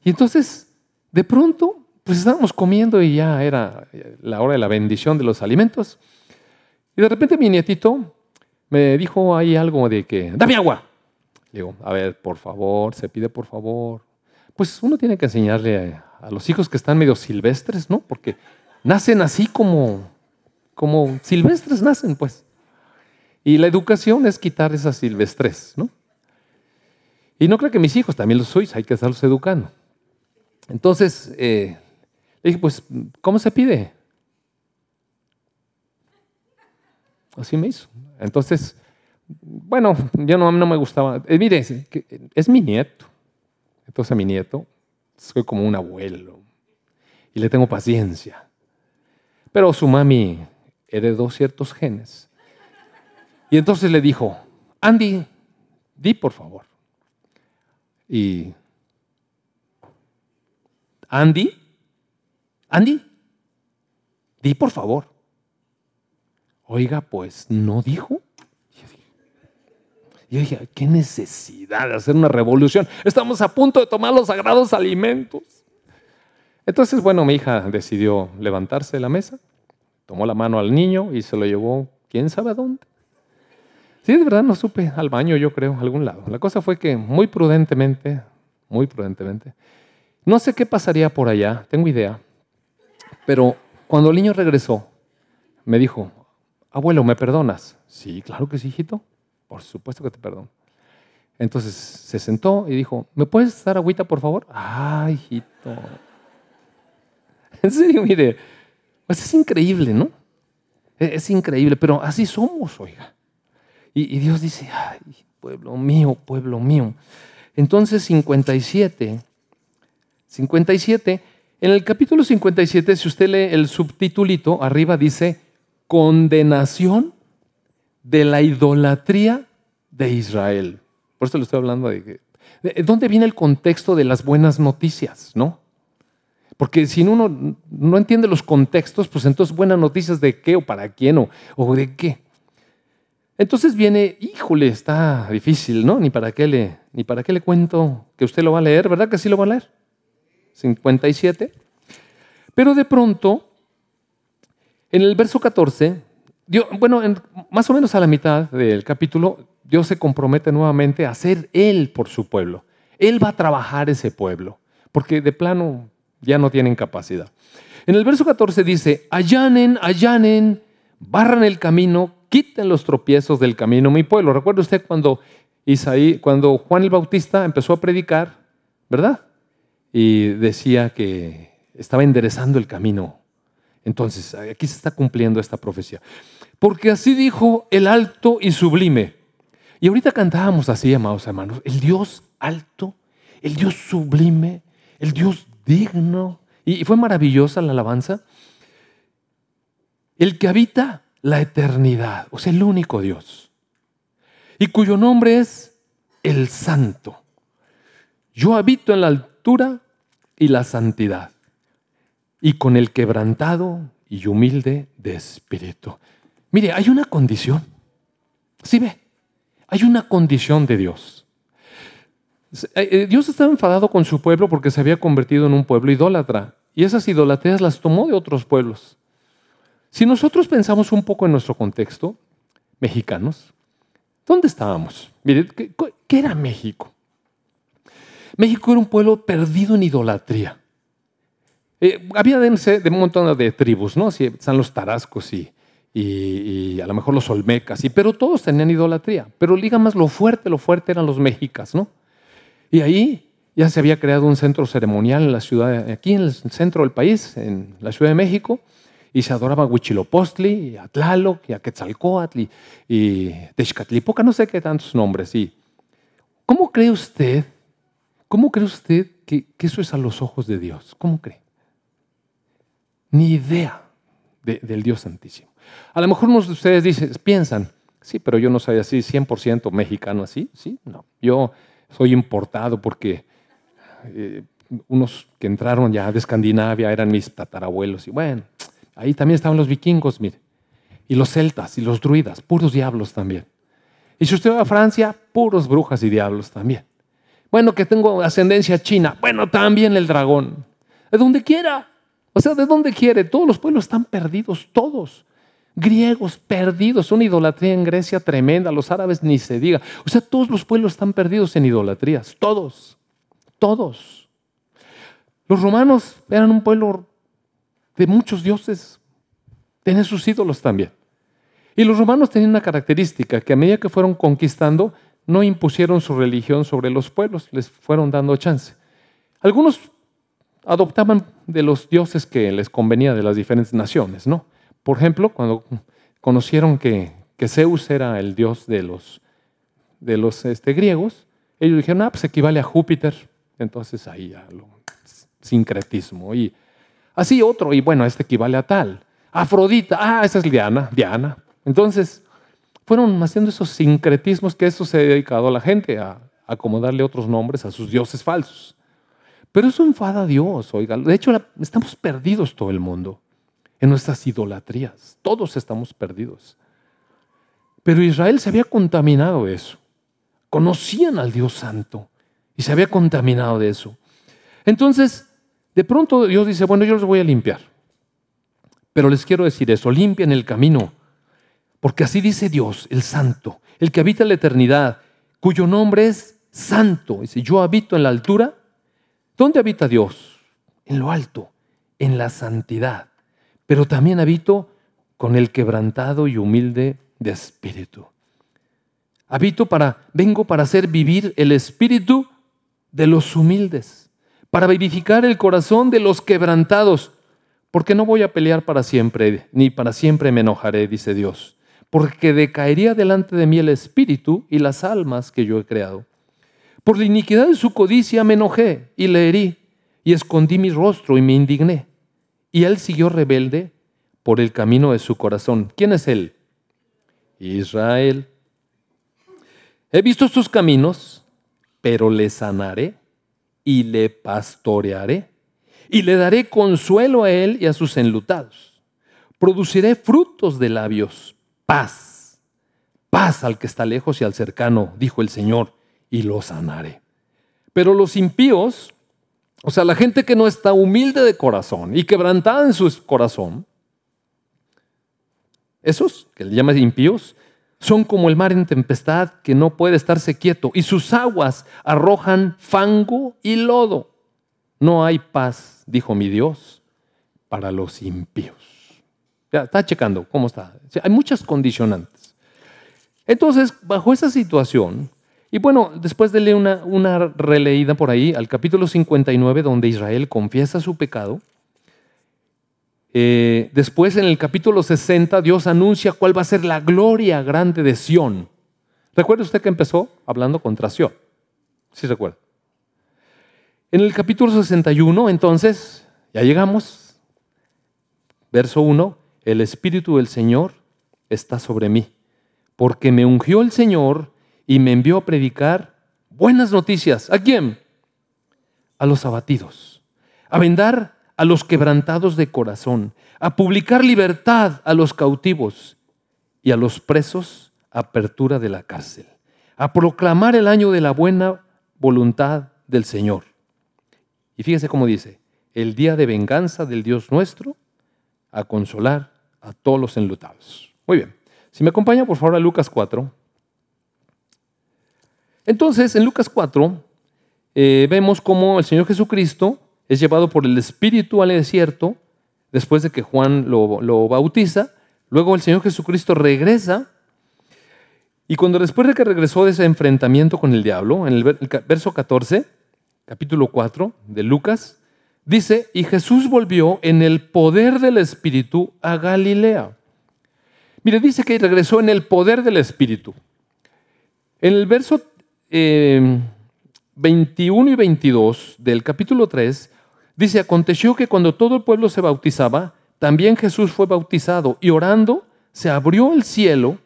Y entonces, de pronto, pues estábamos comiendo y ya era la hora de la bendición de los alimentos. Y de repente mi nietito me dijo ahí algo de que, dame agua. Le digo, a ver, por favor, se pide por favor. Pues uno tiene que enseñarle a, los hijos que están medio silvestres, ¿no? Porque nacen así como, como silvestres nacen, pues. Y la educación es quitar esas silvestres, ¿no? Y no creo que mis hijos también los sois, hay que estarlos educando. Entonces, eh, le dije, pues, ¿cómo se pide? Así me hizo. Entonces, bueno, yo no, no me gustaba. Eh, mire, es mi nieto. Entonces a mi nieto soy como un abuelo y le tengo paciencia. Pero su mami heredó ciertos genes. Y entonces le dijo, Andy, di por favor. Y Andy, Andy, di por favor. Oiga, pues no dijo. Yo dije, qué necesidad de hacer una revolución. Estamos a punto de tomar los sagrados alimentos. Entonces, bueno, mi hija decidió levantarse de la mesa, tomó la mano al niño y se lo llevó, quién sabe a dónde. Sí, de verdad no supe, al baño yo creo, a algún lado. La cosa fue que muy prudentemente, muy prudentemente, no sé qué pasaría por allá, tengo idea, pero cuando el niño regresó, me dijo, abuelo, ¿me perdonas? Sí, claro que sí, hijito, por supuesto que te perdono. Entonces se sentó y dijo, ¿me puedes dar agüita, por favor? Ay, hijito. <laughs> En serio, mire, pues es increíble, ¿no? Es increíble, pero así somos, oiga. Y, Dios dice, ay, pueblo mío, pueblo mío. Entonces 57, 57, en el capítulo 57, si usted lee el subtitulito, arriba dice, condenación de la idolatría de Israel. Por eso le estoy hablando de, de dónde viene el contexto de las buenas noticias, ¿no? Porque si uno no entiende los contextos, pues entonces buenas noticias de qué o para quién o, o de qué. Entonces viene, híjole, está difícil, ¿no? Ni para qué le, ni para qué le cuento que usted lo va a leer, ¿verdad que sí lo va a leer? 57. Pero de pronto, en el verso 14, Dios, bueno, más o menos a la mitad del capítulo, Dios se compromete nuevamente a ser Él por su pueblo. Él va a trabajar ese pueblo, porque de plano ya no tienen capacidad. En el verso 14 dice, allanen, allanen, barran el camino, quiten los tropiezos del camino mi pueblo. ¿Recuerda usted cuando, Isaí, cuando Juan el Bautista empezó a predicar, verdad? Y decía que estaba enderezando el camino. Entonces, aquí se está cumpliendo esta profecía. Porque así dijo el alto y sublime. Y ahorita cantábamos así, amados hermanos, el Dios alto, el Dios sublime, el Dios digno. Y fue maravillosa la alabanza. El que habita la eternidad, o sea, el único Dios, y cuyo nombre es el Santo. Yo habito en la altura y la santidad, y con el quebrantado y humilde de espíritu. Mire, hay una condición. ¿Sí ve? Hay una condición de Dios. Eh, eh, Dios estaba enfadado con su pueblo porque se había convertido en un pueblo idólatra. Y esas idolatrías las tomó de otros pueblos. Si nosotros pensamos un poco en nuestro contexto, mexicanos, ¿dónde estábamos? Mire, ¿qué, era México? México era un pueblo perdido en idolatría. Eh, había de, de, un montón de tribus, ¿no? están los tarascos y, y, a lo mejor los olmecas, y, pero todos tenían idolatría. Pero más lo fuerte, lo fuerte eran los mexicas, ¿no? Y ahí ya se había creado un centro ceremonial en la ciudad, aquí en el centro del país, en la Ciudad de México, y se adoraba a Huichilopostli, a Tlaloc, y a Quetzalcoatl, y, y Texcatlipoca, no sé qué tantos nombres. Y, ¿Cómo cree usted, cómo cree usted que, eso es a los ojos de Dios? ¿Cómo cree? Ni idea del Dios Santísimo. A lo mejor unos de ustedes dicen, piensan, sí, pero yo no soy así 100% mexicano así, sí, no. Yo soy importado porque eh, unos que entraron ya de Escandinavia eran mis tatarabuelos y bueno, Ahí también estaban los vikingos, mire. Y los celtas y los druidas, puros diablos también. Y si usted va a Francia, puros brujas y diablos también. Bueno, que tengo ascendencia china. Bueno, también el dragón. De donde quiera. O sea, de donde quiere. Todos los pueblos están perdidos, todos. Griegos perdidos, una idolatría en Grecia tremenda, los árabes ni se diga. O sea, todos los pueblos están perdidos en idolatrías, todos, todos. Los romanos eran un pueblo de muchos dioses, tenían sus ídolos también. Y los romanos tenían una característica, que a medida que fueron conquistando, no impusieron su religión sobre los pueblos, les fueron dando chance. Algunos adoptaban de los dioses que les convenía de las diferentes naciones, ¿no? Por ejemplo, cuando conocieron que, Zeus era el dios de los, de los este, griegos, ellos dijeron, ah, pues equivale a Júpiter. Entonces ahí ya sincretismo. Y así otro, y bueno, este equivale a tal. Afrodita, ah, esa es Diana, Diana. Entonces, fueron haciendo esos sincretismos que eso se ha dedicado a la gente, a acomodarle otros nombres a sus dioses falsos. Pero eso enfada a Dios, oiga. De hecho, estamos perdidos todo el mundo en nuestras idolatrías. Todos estamos perdidos. Pero Israel se había contaminado de eso. Conocían al Dios Santo y se había contaminado de eso. Entonces, de pronto Dios dice, bueno, yo los voy a limpiar. Pero les quiero decir eso, limpien el camino porque así dice Dios, el santo, el que habita en la eternidad, cuyo nombre es santo. Dice, yo habito en la altura. ¿Dónde habita Dios? En lo alto, en la santidad. Pero también habito con el quebrantado y humilde de espíritu. Habito para, vengo para hacer vivir el espíritu de los humildes, para vivificar el corazón de los quebrantados, porque no voy a pelear para siempre, ni para siempre me enojaré, dice Dios porque decaería delante de mí el espíritu y las almas que yo he creado. Por la iniquidad de su codicia me enojé y le herí, y escondí mi rostro y me indigné. Y él siguió rebelde por el camino de su corazón. ¿Quién es él? Israel. He visto sus caminos, pero le sanaré y le pastorearé y le daré consuelo a él y a sus enlutados. Produciré frutos de labios paz, paz al que está lejos y al cercano, dijo el Señor, y lo sanaré. Pero los impíos, o sea, la gente que no está humilde de corazón y quebrantada en su corazón, esos que le llaman impíos, son como el mar en tempestad que no puede estarse quieto y sus aguas arrojan fango y lodo. No hay paz, dijo mi Dios, para los impíos. Ya, está checando cómo está. hay muchas condicionantes. Entonces, bajo esa situación, y bueno, después de leer una, una releída por ahí al capítulo 59, donde Israel confiesa su pecado, eh, después en el capítulo 60, Dios anuncia cuál va a ser la gloria grande de Sión. ¿Recuerda usted que empezó hablando contra Sión? Sí, recuerda. En el capítulo 61, entonces, ya llegamos, verso 1, el Espíritu del Señor está sobre mí, porque me ungió el Señor y me envió a predicar buenas noticias. ¿A quién? A los abatidos, a vendar a los quebrantados de corazón, a publicar libertad a los cautivos y a los presos apertura de la cárcel, a proclamar el año de la buena voluntad del Señor. Y fíjese cómo dice, el día de venganza del Dios nuestro, a consolar a todos los enlutados. Muy bien. Si me acompaña, por favor, a Lucas 4. Entonces, en Lucas 4, eh, vemos cómo el Señor Jesucristo es llevado por el Espíritu al desierto, después de que Juan lo, bautiza. Luego el Señor Jesucristo regresa. Y cuando después de que regresó de ese enfrentamiento con el diablo, en el verso 14, capítulo 4 de Lucas, Dice, y Jesús volvió en el poder del Espíritu a Galilea. Mire, dice que regresó en el poder del Espíritu. En el verso 21 eh, y 22 del capítulo 3, dice, aconteció que cuando todo el pueblo se bautizaba, también Jesús fue bautizado y orando se abrió el cielo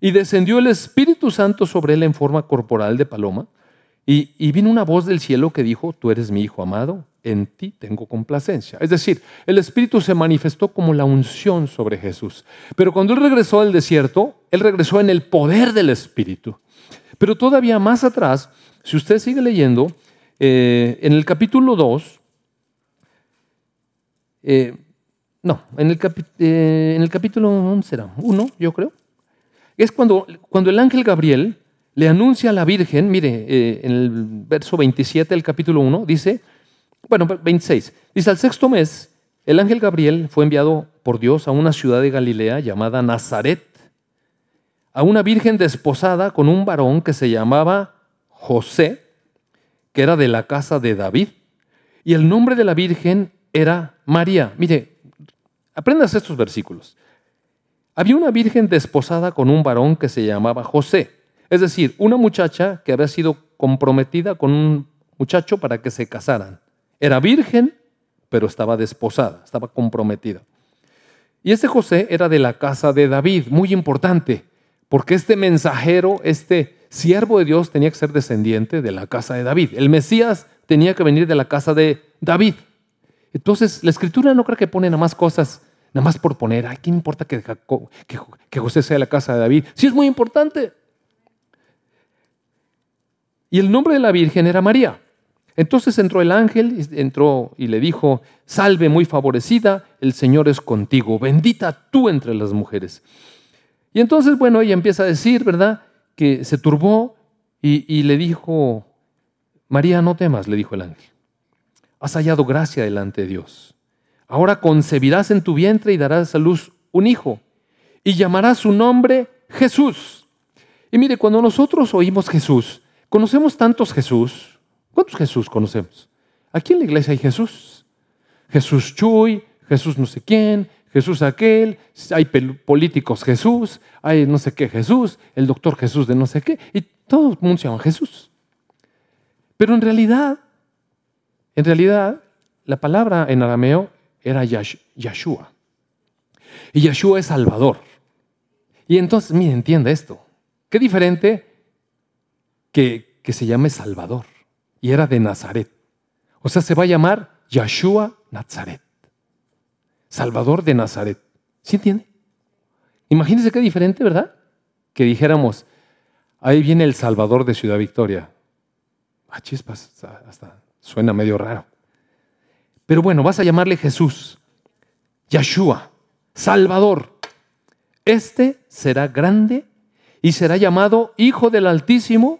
y descendió el Espíritu Santo sobre él en forma corporal de paloma. Y, y vino una voz del cielo que dijo, tú eres mi Hijo amado, en ti tengo complacencia. Es decir, el Espíritu se manifestó como la unción sobre Jesús. Pero cuando Él regresó al desierto, Él regresó en el poder del Espíritu. Pero todavía más atrás, si usted sigue leyendo, eh, en el capítulo 2, eh, no, en el, eh, en el capítulo 11 será 1, yo creo. Es cuando, cuando el ángel Gabriel le anuncia a la Virgen, mire, en el verso 27 del capítulo 1, dice, bueno, 26, dice, al sexto mes, el ángel Gabriel fue enviado por Dios a una ciudad de Galilea llamada Nazaret, a una virgen desposada con un varón que se llamaba José, que era de la casa de David, y el nombre de la virgen era María. Mire, aprendas estos versículos. Había una virgen desposada con un varón que se llamaba José. Es decir, una muchacha que había sido comprometida con un muchacho para que se casaran. Era virgen, pero estaba desposada, estaba comprometida. Y este José era de la casa de David, muy importante, porque este mensajero, este siervo de Dios tenía que ser descendiente de la casa de David. El Mesías tenía que venir de la casa de David. Entonces, la escritura no cree que pone nada más cosas, nada más por poner, ay, ¿qué importa que, que José sea de la casa de David? Sí es muy importante. Y el nombre de la Virgen era María. Entonces entró el ángel, entró y le dijo, salve muy favorecida, el Señor es contigo, bendita tú entre las mujeres. Y entonces, bueno, ella empieza a decir, ¿verdad? Que se turbó y, le dijo, María, no temas, le dijo el ángel, has hallado gracia delante de Dios. Ahora concebirás en tu vientre y darás a luz un hijo y llamarás su nombre Jesús. Y mire, cuando nosotros oímos Jesús, Conocemos tantos Jesús. ¿Cuántos Jesús conocemos? Aquí en la iglesia hay Jesús. Jesús Chuy, Jesús no sé quién, Jesús aquel, hay políticos Jesús, hay no sé qué Jesús, el doctor Jesús de no sé qué, y todo el mundo se llama Jesús. Pero en realidad, en realidad, la palabra en arameo era Yeshua. Y Yeshua es Salvador. Y entonces, mire, entienda esto. Qué diferente que, se llame Salvador. Y era de Nazaret. O sea, se va a llamar Yeshua Nazaret. Salvador de Nazaret. ¿Sí entiende? Imagínense qué diferente, ¿verdad? Que dijéramos, ahí viene el Salvador de Ciudad Victoria. Ah, chispas, hasta suena medio raro. Pero bueno, vas a llamarle Jesús, Yeshua, Salvador. Este será grande y será llamado Hijo del Altísimo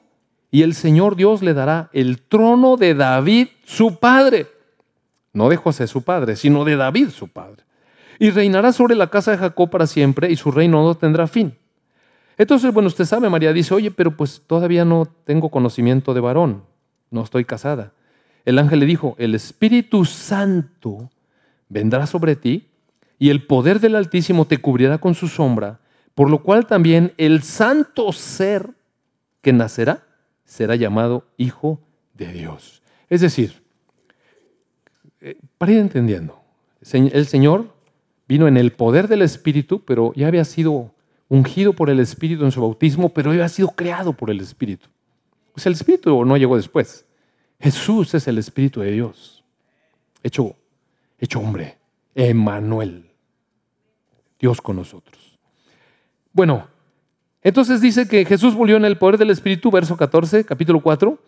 y el Señor Dios le dará el trono de David, su padre. No de José, su padre, sino de David, su padre. Y reinará sobre la casa de Jacob para siempre y su reino no tendrá fin. Entonces, bueno, usted sabe, María dice, oye, pero pues todavía no tengo conocimiento de varón, no estoy casada. El ángel le dijo, el Espíritu Santo vendrá sobre ti y el poder del Altísimo te cubrirá con su sombra, por lo cual también el santo ser que nacerá será llamado Hijo de Dios. Es decir, eh, para ir entendiendo, el Señor vino en el poder del Espíritu, pero ya había sido ungido por el Espíritu en su bautismo, pero había sido creado por el Espíritu. Sea, el Espíritu no llegó después. Jesús es el Espíritu de Dios, hecho, hecho hombre, Emmanuel, Dios con nosotros. Bueno, entonces dice que Jesús volvió en el poder del Espíritu, verso 14, capítulo 4,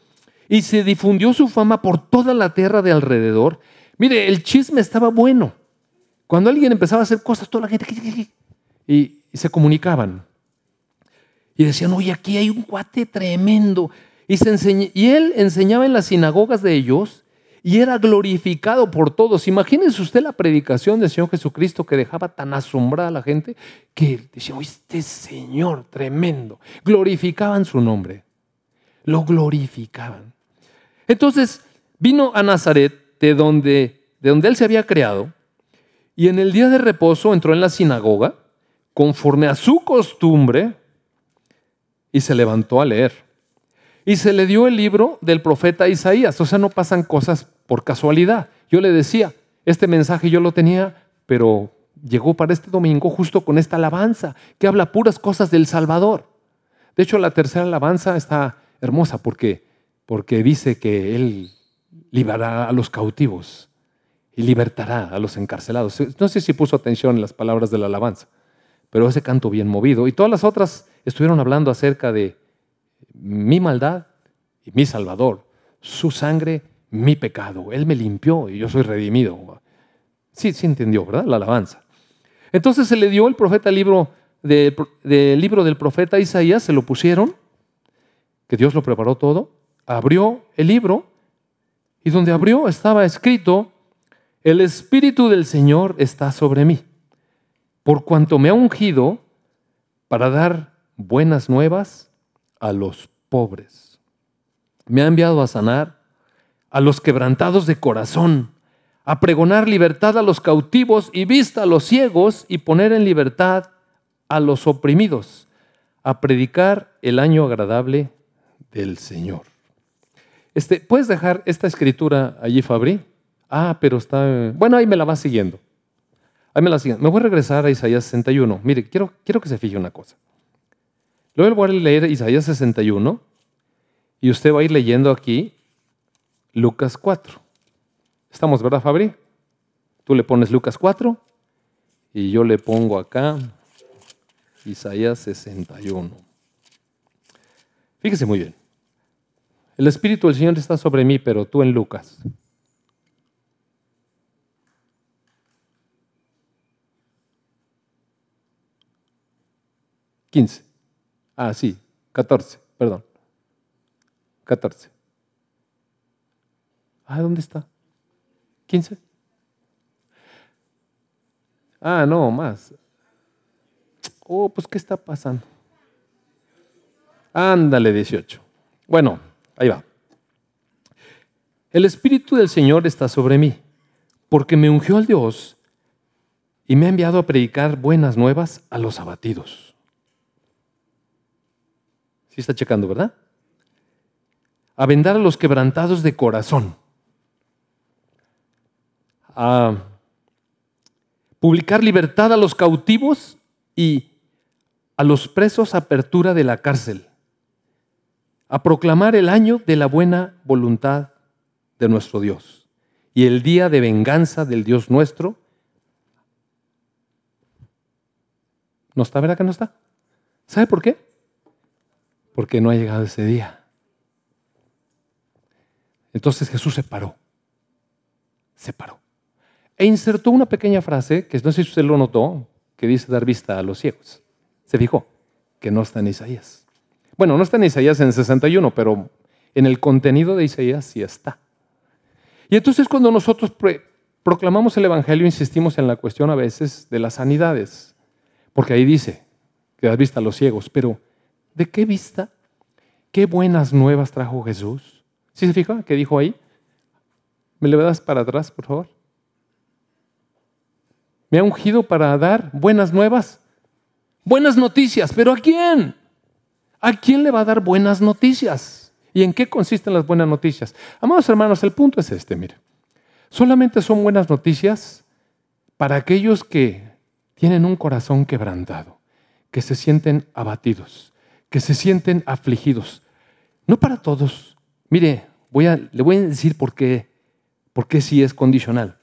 y se difundió su fama por toda la tierra de alrededor. Mire, el chisme estaba bueno. Cuando alguien empezaba a hacer cosas, toda la gente y, se comunicaban. Y decían, oye, aquí hay un cuate tremendo. Y, él enseñaba en las sinagogas de ellos y era glorificado por todos. Imagínense usted la predicación del Señor Jesucristo que dejaba tan asombrada a la gente que decía, este Señor tremendo. Glorificaban su nombre. Lo glorificaban. Entonces vino a Nazaret, de donde, de donde él se había creado, y en el día de reposo entró en la sinagoga, conforme a su costumbre, y se levantó a leer. Y se le dio el libro del profeta Isaías. O sea, no pasan cosas por casualidad. Yo le decía, este mensaje yo lo tenía, pero llegó para este domingo justo con esta alabanza que habla puras cosas del Salvador. De hecho, la tercera alabanza está hermosa porque, porque dice que Él librará a los cautivos y libertará a los encarcelados. No sé si puso atención en las palabras de la alabanza, pero ese canto bien movido. Y todas las otras estuvieron hablando acerca de mi maldad y mi Salvador, su sangre mi pecado. Él me limpió y yo soy redimido. Sí, sí entendió, ¿verdad? La alabanza. Entonces se le dio el profeta libro del libro del profeta Isaías, se lo pusieron, que Dios lo preparó todo, abrió el libro y donde abrió estaba escrito, el Espíritu del Señor está sobre mí, por cuanto me ha ungido para dar buenas nuevas a los pobres. Me ha enviado a sanar a los quebrantados de corazón, a pregonar libertad a los cautivos y vista a los ciegos y poner en libertad a los oprimidos, a predicar el año agradable del Señor. Este, ¿Puedes dejar esta escritura allí, Fabri? Ah, pero está... Bueno, ahí me la va siguiendo. Ahí me la siguen. Me voy a regresar a Isaías 61. Mire, quiero, quiero que se fije una cosa. Luego voy a leer Isaías 61 y usted va a ir leyendo aquí Lucas 4. Estamos, ¿verdad, Fabri? Tú le pones Lucas 4 y yo le pongo acá Isaías 61. Fíjese muy bien. El Espíritu del Señor está sobre mí, pero tú en Lucas. Quince. Ah, sí, catorce, perdón. Catorce. Ah, ¿dónde está? ¿15? Ah, no, más. Oh, pues ¿qué está pasando? Ándale, 18. Bueno, ahí va. El Espíritu del Señor está sobre mí, porque me ungió al Dios y me ha enviado a predicar buenas nuevas a los abatidos. Sí está checando, ¿verdad? A vendar a los quebrantados de corazón a publicar libertad a los cautivos y a los presos apertura de la cárcel, a proclamar el año de la buena voluntad de nuestro Dios y el día de venganza del Dios nuestro. ¿No está, verdad que no está? ¿Sabe por qué? Porque no ha llegado ese día. Entonces Jesús se paró. Se paró. E insertó una pequeña frase, que no sé si usted lo notó, que dice dar vista a los ciegos. Se dijo que no está en Isaías. Bueno, no está en Isaías en 61, pero en el contenido de Isaías sí está. Y entonces cuando nosotros proclamamos el Evangelio, insistimos en la cuestión a veces de las sanidades, porque ahí dice que dar vista a los ciegos, pero ¿de qué vista? ¿Qué buenas nuevas trajo Jesús? ¿Sí se fija qué dijo ahí? ¿Me le das para atrás, por favor? Me ha ungido para dar buenas nuevas, buenas noticias. ¿Pero a quién? ¿A quién le va a dar buenas noticias? ¿Y en qué consisten las buenas noticias? Amados hermanos, el punto es este, mire. Solamente son buenas noticias para aquellos que tienen un corazón quebrantado, que se sienten abatidos, que se sienten afligidos. No para todos. Mire, voy a, le voy a decir por qué, por qué sí es condicional.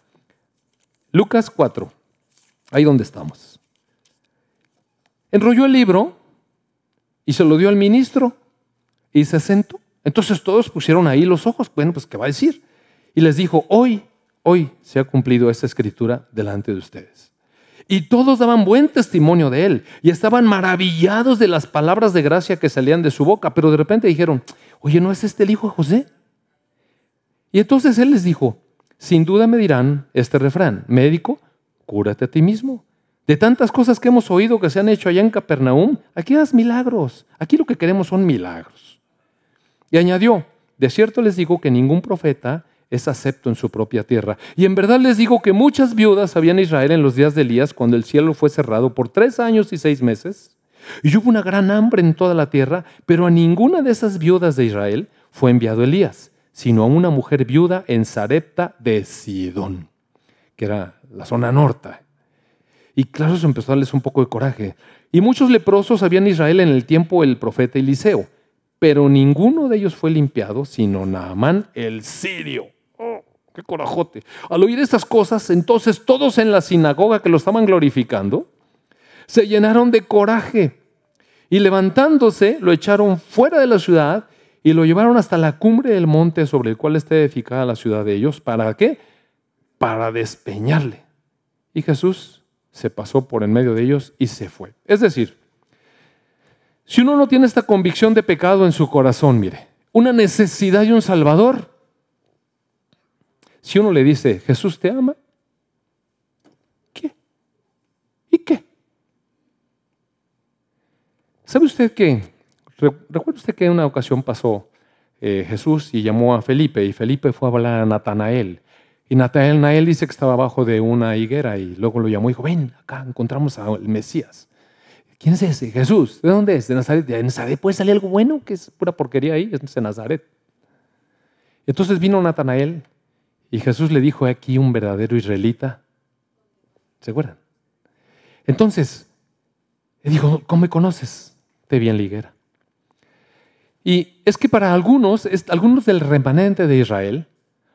Lucas 4, Ahí donde estamos. Enrolló el libro y se lo dio al ministro y se sentó. Entonces todos pusieron ahí los ojos. Bueno, pues ¿qué va a decir? Y les dijo, hoy, hoy se ha cumplido esta escritura delante de ustedes. Y todos daban buen testimonio de él y estaban maravillados de las palabras de gracia que salían de su boca, pero de repente dijeron, oye, ¿no es este el hijo de José? Y entonces él les dijo, sin duda me dirán este refrán, médico, cúrate a ti mismo. De tantas cosas que hemos oído que se han hecho allá en Capernaum, aquí haz milagros. Aquí lo que queremos son milagros. Y añadió, de cierto les digo que ningún profeta es acepto en su propia tierra. Y en verdad les digo que muchas viudas había en Israel en los días de Elías, cuando el cielo fue cerrado por tres años y seis meses. Y hubo una gran hambre en toda la tierra, pero a ninguna de esas viudas de Israel fue enviado Elías, sino a una mujer viuda en Sarepta de Sidón, que era la zona norte. Y claro, eso empezó a darles un poco de coraje. Y muchos leprosos había en Israel en el tiempo del profeta Eliseo, pero ninguno de ellos fue limpiado, sino Naamán el sirio. Oh, ¡Qué corajote! Al oír estas cosas, entonces todos en la sinagoga que lo estaban glorificando, se llenaron de coraje y levantándose lo echaron fuera de la ciudad y lo llevaron hasta la cumbre del monte sobre el cual está edificada la ciudad de ellos. ¿Para qué? Para despeñarle y Jesús se pasó por en medio de ellos y se fue. Es decir, si uno no tiene esta convicción de pecado en su corazón, mire, una necesidad y un salvador, si uno le dice, Jesús te ama, ¿qué? ¿Y qué? ¿Sabe usted que, recuerda usted que en una ocasión pasó eh, Jesús y llamó a Felipe y Felipe fue a hablar a Natanael. Y Natanael dice que estaba abajo de una higuera y luego lo llamó y dijo, ven, acá encontramos al Mesías. ¿Quién es ese? Jesús. ¿De dónde es? De Nazaret. ¿De Nazaret puede salir algo bueno? Que es pura porquería ahí, es de Nazaret. Entonces vino Natanael y Jesús le dijo, aquí un verdadero israelita. ¿Se acuerdan? Entonces, le dijo, ¿cómo me conoces? Te vi en la higuera. Y es que para algunos, algunos del remanente de Israel,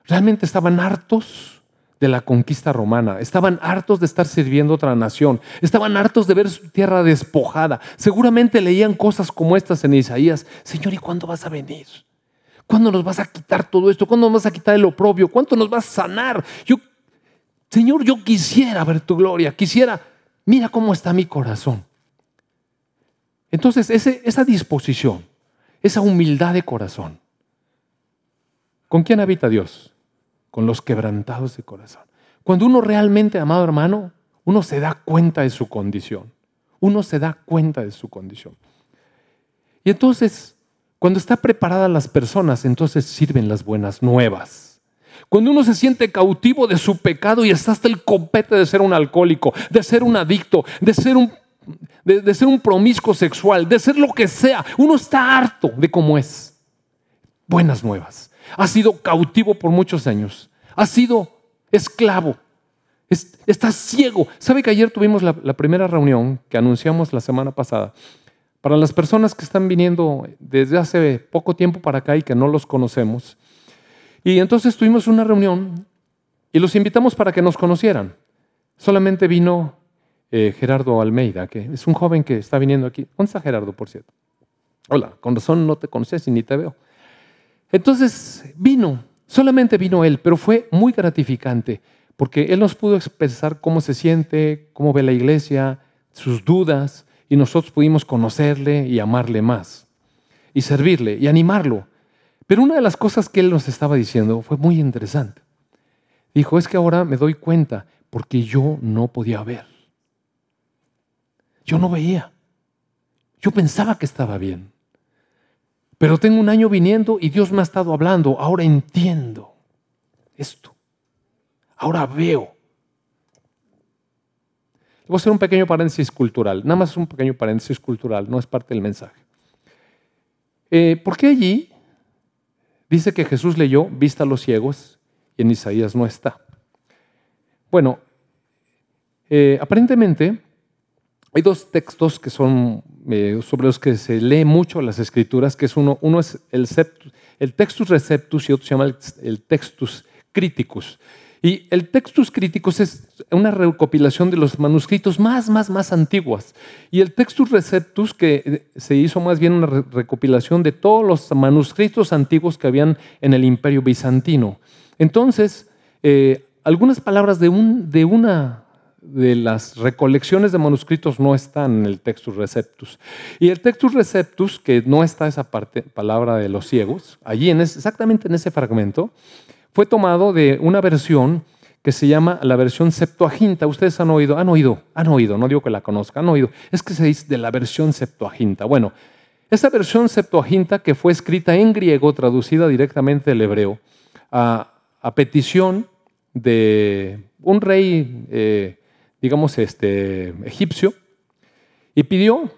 realmente estaban hartos de la conquista romana, estaban hartos de estar sirviendo a otra nación, estaban hartos de ver su tierra despojada. Seguramente leían cosas como estas en Isaías, Señor, ¿y cuándo vas a venir? ¿Cuándo nos vas a quitar todo esto? ¿Cuándo nos vas a quitar el oprobio? ¿Cuánto nos vas a sanar? Yo, Señor, yo quisiera ver tu gloria, quisiera, mira cómo está mi corazón. Entonces, esa disposición esa humildad de corazón. ¿Con quién habita Dios? Con los quebrantados de corazón. Cuando uno realmente, amado hermano, uno se da cuenta de su condición. Uno se da cuenta de su condición. Y entonces, cuando está preparada las personas, entonces sirven las buenas nuevas. Cuando uno se siente cautivo de su pecado y está hasta el copete de ser un alcohólico, de ser un adicto, de ser un de, ser un promiscuo sexual, de ser lo que sea. Uno está harto de cómo es. Buenas nuevas. Ha sido cautivo por muchos años. Ha sido esclavo. está ciego. ¿Sabe que ayer tuvimos la, la primera reunión que anunciamos la semana pasada? Para las personas que están viniendo desde hace poco tiempo para acá y que no los conocemos. Y entonces tuvimos una reunión y los invitamos para que nos conocieran. Solamente vino eh, Gerardo Almeida, que es un joven que está viniendo aquí. ¿Dónde está Gerardo, por cierto? Hola, con razón no te conoces y ni te veo. Entonces vino, solamente vino él, pero fue muy gratificante, porque él nos pudo expresar cómo se siente, cómo ve la iglesia, sus dudas, y nosotros pudimos conocerle y amarle más, y servirle y animarlo. Pero una de las cosas que él nos estaba diciendo fue muy interesante. Dijo, es que ahora me doy cuenta porque yo no podía ver. Yo no veía. Yo pensaba que estaba bien. Pero tengo un año viniendo y Dios me ha estado hablando. Ahora entiendo esto. Ahora veo. Voy a hacer un pequeño paréntesis cultural. Nada más un pequeño paréntesis cultural, no es parte del mensaje. Eh, ¿Por qué allí dice que Jesús leyó vista a los ciegos y en Isaías no está? Bueno, eh, aparentemente hay dos textos que son eh, sobre los que se lee mucho las escrituras, que es uno, uno es el, Textus Receptus y otro se llama el, Textus Criticus. Y el Textus Criticus es una recopilación de los manuscritos más, más, más antiguos. Y el Textus Receptus, que eh, se hizo más bien una recopilación de todos los manuscritos antiguos que habían en el Imperio Bizantino. Entonces, eh, algunas palabras de, un, de una de las recolecciones de manuscritos no están en el Textus Receptus. Y el Textus Receptus, que no está esa parte, palabra de los ciegos, allí en exactamente en ese fragmento, fue tomado de una versión que se llama la versión Septuaginta. Ustedes han oído, han oído, han oído, no digo que la conozcan, han oído. Es que se dice de la versión Septuaginta. Bueno, esa versión Septuaginta que fue escrita en griego, traducida directamente del hebreo, a, petición de un rey eh, digamos, este, egipcio, y pidió,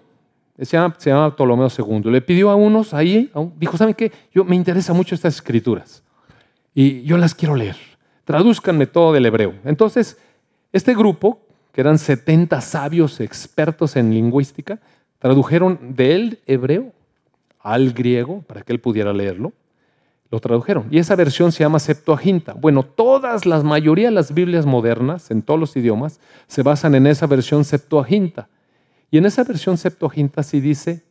se llama, se llama Ptolomeo II, le pidió a unos ahí, dijo, ¿saben qué? Yo, me interesa mucho estas escrituras y yo las quiero leer. Tradúzcanme todo del hebreo. Entonces, este grupo, que eran 70 sabios expertos en lingüística, tradujeron del hebreo al griego para que él pudiera leerlo lo tradujeron. Y esa versión se llama Septuaginta. Bueno, todas, las mayoría de las Biblias modernas, en todos los idiomas, se basan en esa versión Septuaginta. Y en esa versión Septuaginta sí dice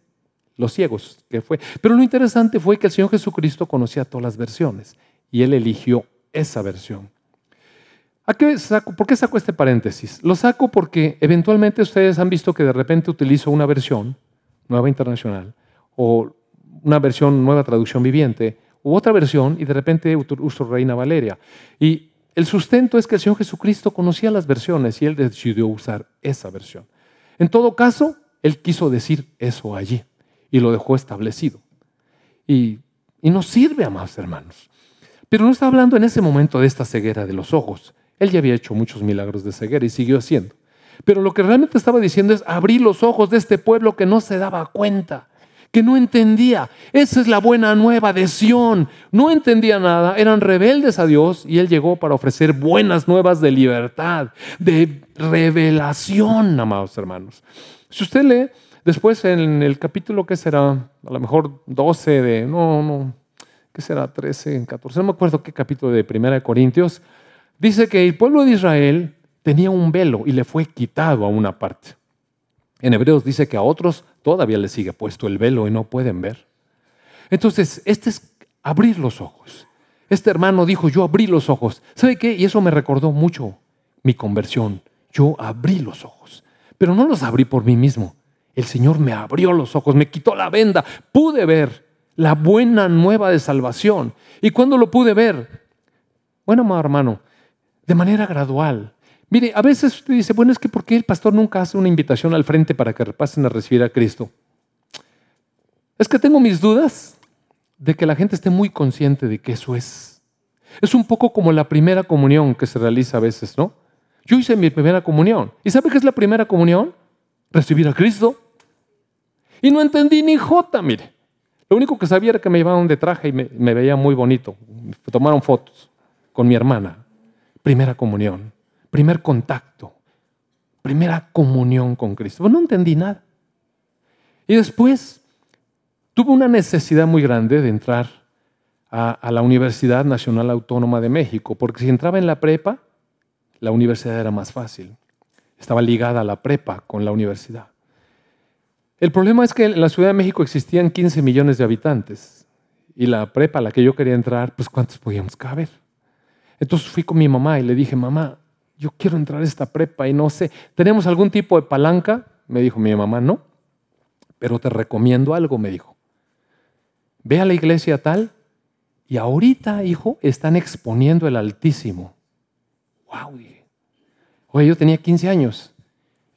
los ciegos, que fue. Pero lo interesante fue que el Señor Jesucristo conocía todas las versiones y Él eligió esa versión. ¿A qué saco? ¿Por qué saco este paréntesis? Lo saco porque eventualmente ustedes han visto que de repente utilizo una versión nueva internacional o una versión nueva traducción viviente u otra versión y de repente uso Reina Valeria. Y el sustento es que el Señor Jesucristo conocía las versiones y él decidió usar esa versión. En todo caso, él quiso decir eso allí y lo dejó establecido. Y, y nos sirve, amados hermanos. Pero no está hablando en ese momento de esta ceguera de los ojos. Él ya había hecho muchos milagros de ceguera y siguió haciendo. Pero lo que realmente estaba diciendo es abrir los ojos de este pueblo que no se daba cuenta que no entendía. Esa es la buena nueva de Sión. No entendía nada, eran rebeldes a Dios y Él llegó para ofrecer buenas nuevas de libertad, de revelación, amados hermanos. Si usted lee después en el capítulo que será, a lo mejor 12 de, no, no, ¿qué será? 13, 14, no me acuerdo qué capítulo de Primera Corintios, dice que el pueblo de Israel tenía un velo y le fue quitado a una parte. En Hebreos dice que a otros todavía les sigue puesto el velo y no pueden ver. Entonces, este es abrir los ojos. Este hermano dijo, yo abrí los ojos. ¿Sabe qué? Y eso me recordó mucho mi conversión. Yo abrí los ojos, pero no los abrí por mí mismo. El Señor me abrió los ojos, me quitó la venda, pude ver la buena nueva de salvación. ¿Y cuando lo pude ver? Bueno, hermano, de manera gradual, Mire, a veces usted dice, bueno, es que ¿por qué el pastor nunca hace una invitación al frente para que repasen a recibir a Cristo? Es que tengo mis dudas de que la gente esté muy consciente de que eso es. Es un poco como la primera comunión que se realiza a veces, ¿no? Yo hice mi primera comunión. ¿Y sabe qué es la primera comunión? Recibir a Cristo. Y no entendí ni jota, mire. Lo único que sabía era que me llevaban de traje y me, me veía muy bonito. Tomaron fotos con mi hermana. Primera comunión primer contacto, primera comunión con Cristo. no entendí nada. Y después tuve una necesidad muy grande de entrar a, a, la Universidad Nacional Autónoma de México, porque si entraba en la prepa, la universidad era más fácil. Estaba ligada a la prepa con la universidad. El problema es que en la Ciudad de México existían 15 millones de habitantes y la prepa a la que yo quería entrar, pues ¿cuántos podíamos caber? Entonces fui con mi mamá y le dije, mamá, yo quiero entrar a esta prepa y no sé, ¿tenemos algún tipo de palanca? Me dijo mi mamá, no, pero te recomiendo algo, me dijo. Ve a la iglesia tal y ahorita, hijo, están exponiendo el Altísimo. Wow, dije. Oye, yo tenía 15 años.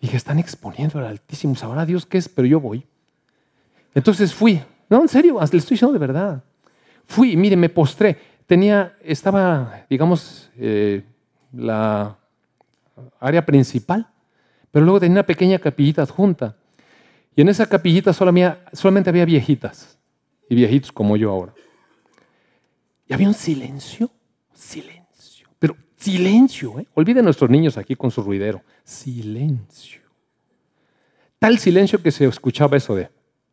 Dije, están exponiendo el Altísimo. ¿Sabrá Dios qué es? Pero yo voy. Entonces fui. No, en serio, le estoy diciendo de verdad. Fui, mire, me postré. Tenía, estaba, digamos, eh, la área principal, pero luego tenía una pequeña capillita adjunta. Y en esa capillita solamente había viejitas y viejitos como yo ahora. Y había un silencio, silencio, pero silencio, ¿eh? Olviden nuestros niños aquí con su ruidero, silencio. Tal silencio que se escuchaba eso de...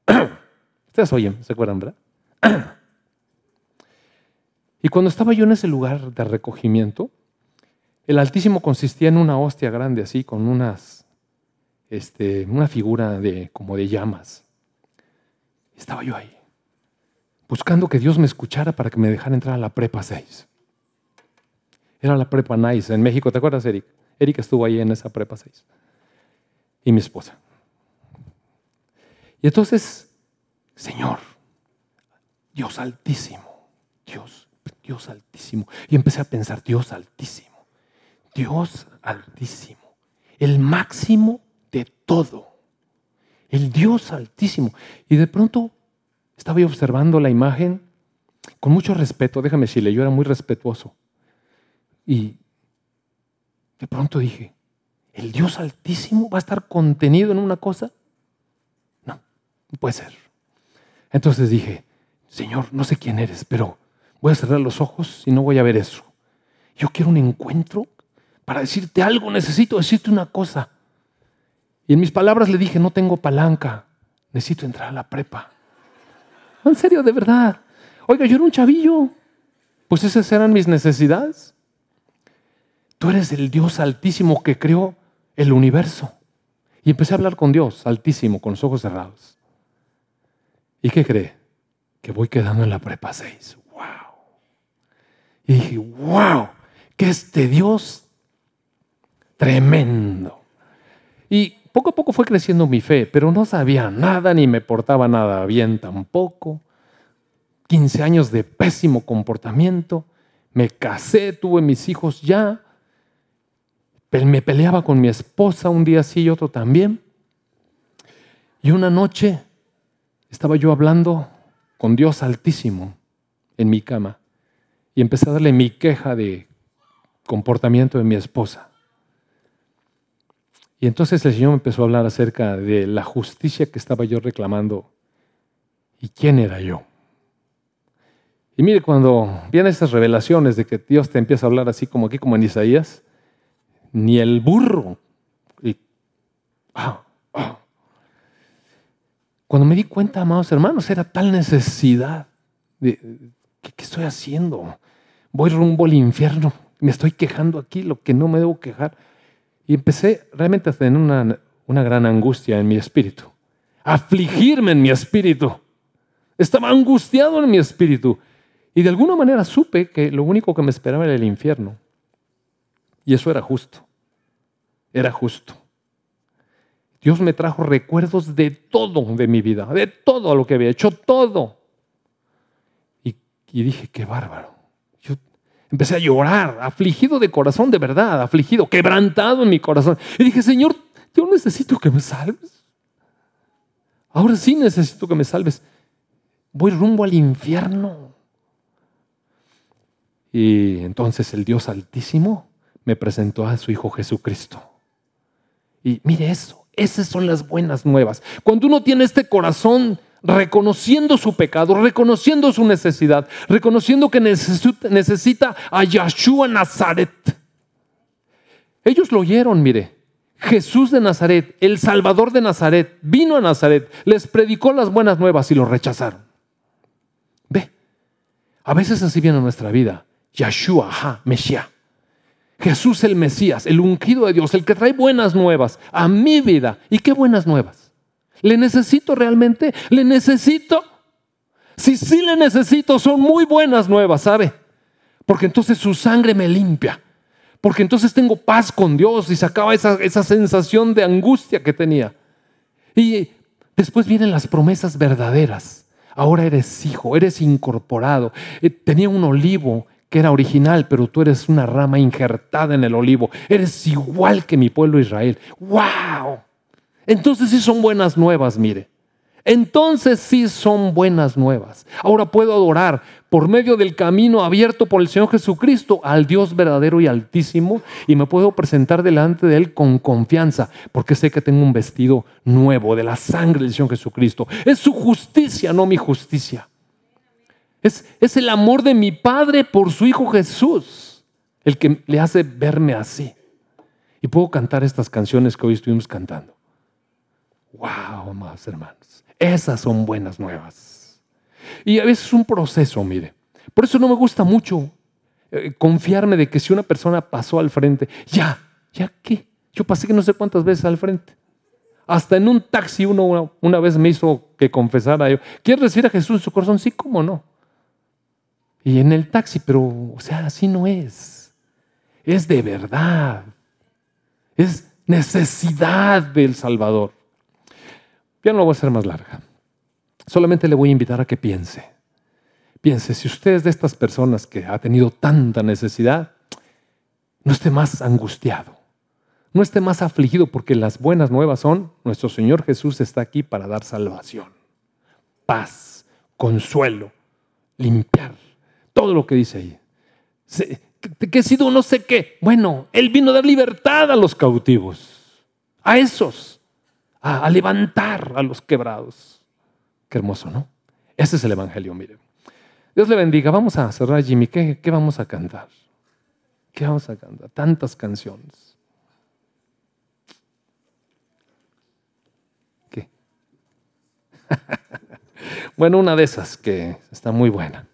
<clears throat> Ustedes oyen, ¿se acuerdan, verdad? <clears throat> y cuando estaba yo en ese lugar de recogimiento, el Altísimo consistía en una hostia grande así, con unas, este, una figura de, como de llamas. Estaba yo ahí, buscando que Dios me escuchara para que me dejara entrar a la prepa 6. Era la prepa Nice en México, ¿te acuerdas, Eric? Eric estuvo ahí en esa prepa 6. Y mi esposa. Y entonces, Señor, Dios altísimo, Dios, Dios altísimo. Y empecé a pensar, Dios altísimo. Dios altísimo, el máximo de todo, el Dios altísimo. Y de pronto estaba yo observando la imagen con mucho respeto, déjame decirle, yo era muy respetuoso. Y de pronto dije, ¿el Dios altísimo va a estar contenido en una cosa? No, no puede ser. Entonces dije, Señor, no sé quién eres, pero voy a cerrar los ojos y no voy a ver eso. Yo quiero un encuentro para decirte algo, necesito decirte una cosa. Y en mis palabras le dije, no tengo palanca, necesito entrar a la prepa. En serio, de verdad. Oiga, yo era un chavillo. Pues esas eran mis necesidades. Tú eres el Dios altísimo que creó el universo. Y empecé a hablar con Dios altísimo, con los ojos cerrados. ¿Y qué cree? Que voy quedando en la prepa 6. ¡Wow! Y dije, ¡Wow! Que este Dios tremendo. Y poco a poco fue creciendo mi fe, pero no sabía nada ni me portaba nada bien tampoco. 15 años de pésimo comportamiento. Me casé, tuve mis hijos ya. Me peleaba con mi esposa un día sí y otro también. Y una noche estaba yo hablando con Dios altísimo en mi cama y empecé a darle mi queja de comportamiento de mi esposa. Y entonces el Señor me empezó a hablar acerca de la justicia que estaba yo reclamando y quién era yo. Y mire, cuando vienen estas revelaciones de que Dios te empieza a hablar así como aquí, como en Isaías, ni el burro. Y, ah, ah. Cuando me di cuenta, amados hermanos, era tal necesidad de, ¿qué, estoy haciendo? Voy rumbo al infierno, me estoy quejando aquí, lo que no me debo quejar. Y empecé realmente a tener una, una gran angustia en mi espíritu, afligirme en mi espíritu. Estaba angustiado en mi espíritu. Y de alguna manera supe que lo único que me esperaba era el infierno. Y eso era justo. Era justo. Dios me trajo recuerdos de todo de mi vida, de todo lo que había hecho, todo. Y dije, qué bárbaro. Empecé a llorar, afligido de corazón, de verdad, afligido, quebrantado en mi corazón. Y dije, Señor, yo necesito que me salves. Ahora sí necesito que me salves. Voy rumbo al infierno. Y entonces el Dios Altísimo me presentó a su Hijo Jesucristo. Y mire eso, esas son las buenas nuevas. Cuando uno tiene este corazón reconociendo su pecado, reconociendo su necesidad, reconociendo que necesita a Yahshua Nazaret. Ellos lo oyeron, mire. Jesús de Nazaret, el Salvador de Nazaret, vino a Nazaret, les predicó las buenas nuevas y lo rechazaron. Ve, a veces así viene nuestra vida. Yahshua, ha, Mesías. Jesús el Mesías, el ungido de Dios, el que trae buenas nuevas a mi vida. ¿Y qué buenas nuevas? ¿Le necesito realmente? ¿Le necesito? Si sí le necesito, son muy buenas nuevas, ¿sabe? Porque entonces su sangre me limpia. Porque entonces tengo paz con Dios y se acaba esa, esa sensación de angustia que tenía. Y después vienen las promesas verdaderas. Ahora eres hijo, eres incorporado. Eh, tenía un olivo que era original, pero tú eres una rama injertada en el olivo. Eres igual que mi pueblo Israel. ¡Wow! Entonces sí son buenas nuevas, mire. Entonces sí son buenas nuevas. Ahora puedo adorar por medio del camino abierto por el Señor Jesucristo al Dios verdadero y altísimo y me puedo presentar delante de Él con confianza porque sé que tengo un vestido nuevo de la sangre del Señor Jesucristo. Es su justicia, no mi justicia. Es, es el amor de mi Padre por su Hijo Jesús el que le hace verme así. Y puedo cantar estas canciones que hoy estuvimos cantando. Wow, amados hermanos. Esas son buenas nuevas. Y a veces es un proceso, mire. Por eso no me gusta mucho eh, confiarme de que si una persona pasó al frente, ya, ya qué. Yo pasé que no sé cuántas veces al frente. Hasta en un taxi uno una, vez me hizo que confesara yo. ¿Quieres recibir a Jesús en su corazón? Sí, cómo no. Y en el taxi, pero, o sea, así no es. Es de verdad. Es necesidad del Salvador. Ya no lo voy a hacer más larga. Solamente le voy a invitar a que piense. Piense, si usted es de estas personas que ha tenido tanta necesidad, no esté más angustiado, no esté más afligido porque las buenas nuevas son, nuestro Señor Jesús está aquí para dar salvación, paz, consuelo, limpiar, todo lo que dice ahí. Que he sido no sé qué. Bueno, Él vino a dar libertad a los cautivos, a esos a, levantar a los quebrados. Qué hermoso, ¿no? Ese es el Evangelio, miren. Dios le bendiga. Vamos a cerrar, Jimmy. ¿Qué, ¿Qué, vamos a cantar? ¿Qué vamos a cantar? Tantas canciones. ¿Qué? <laughs> bueno, una de esas que está muy buena.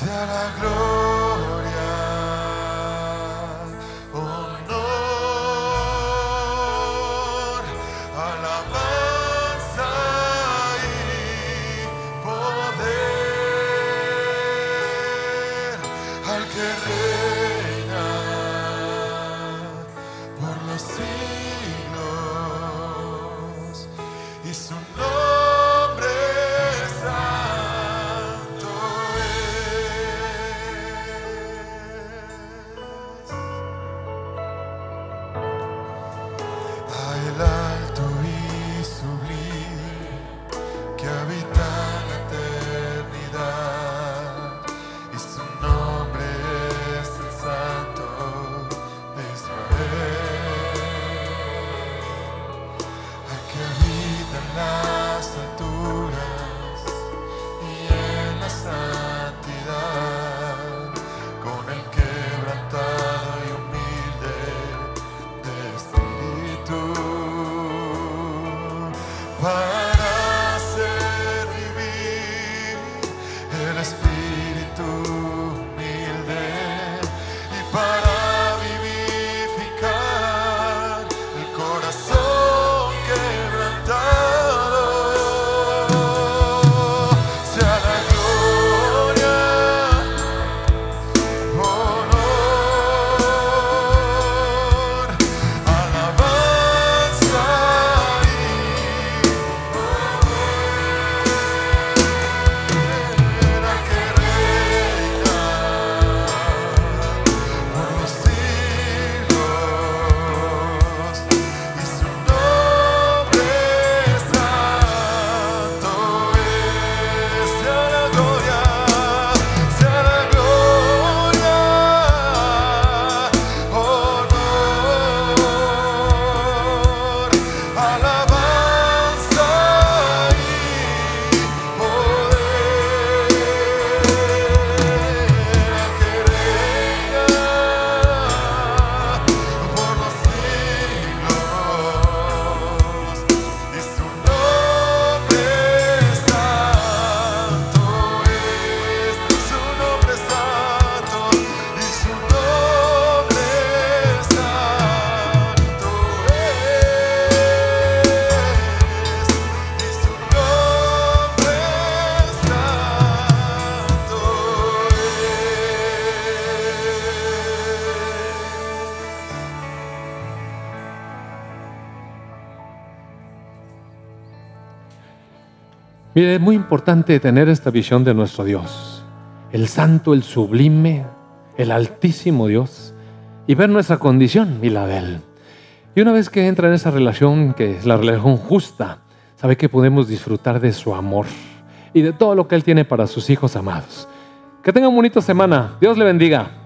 será glória. Mire, es muy importante tener esta visión de nuestro Dios, el santo, el sublime, el altísimo Dios, y ver nuestra condición y la de Él. Y una vez que entra en esa relación, que es la relación justa, sabe que podemos disfrutar de su amor y de todo lo que Él tiene para sus hijos amados. Que tengan bonita semana. Dios le bendiga.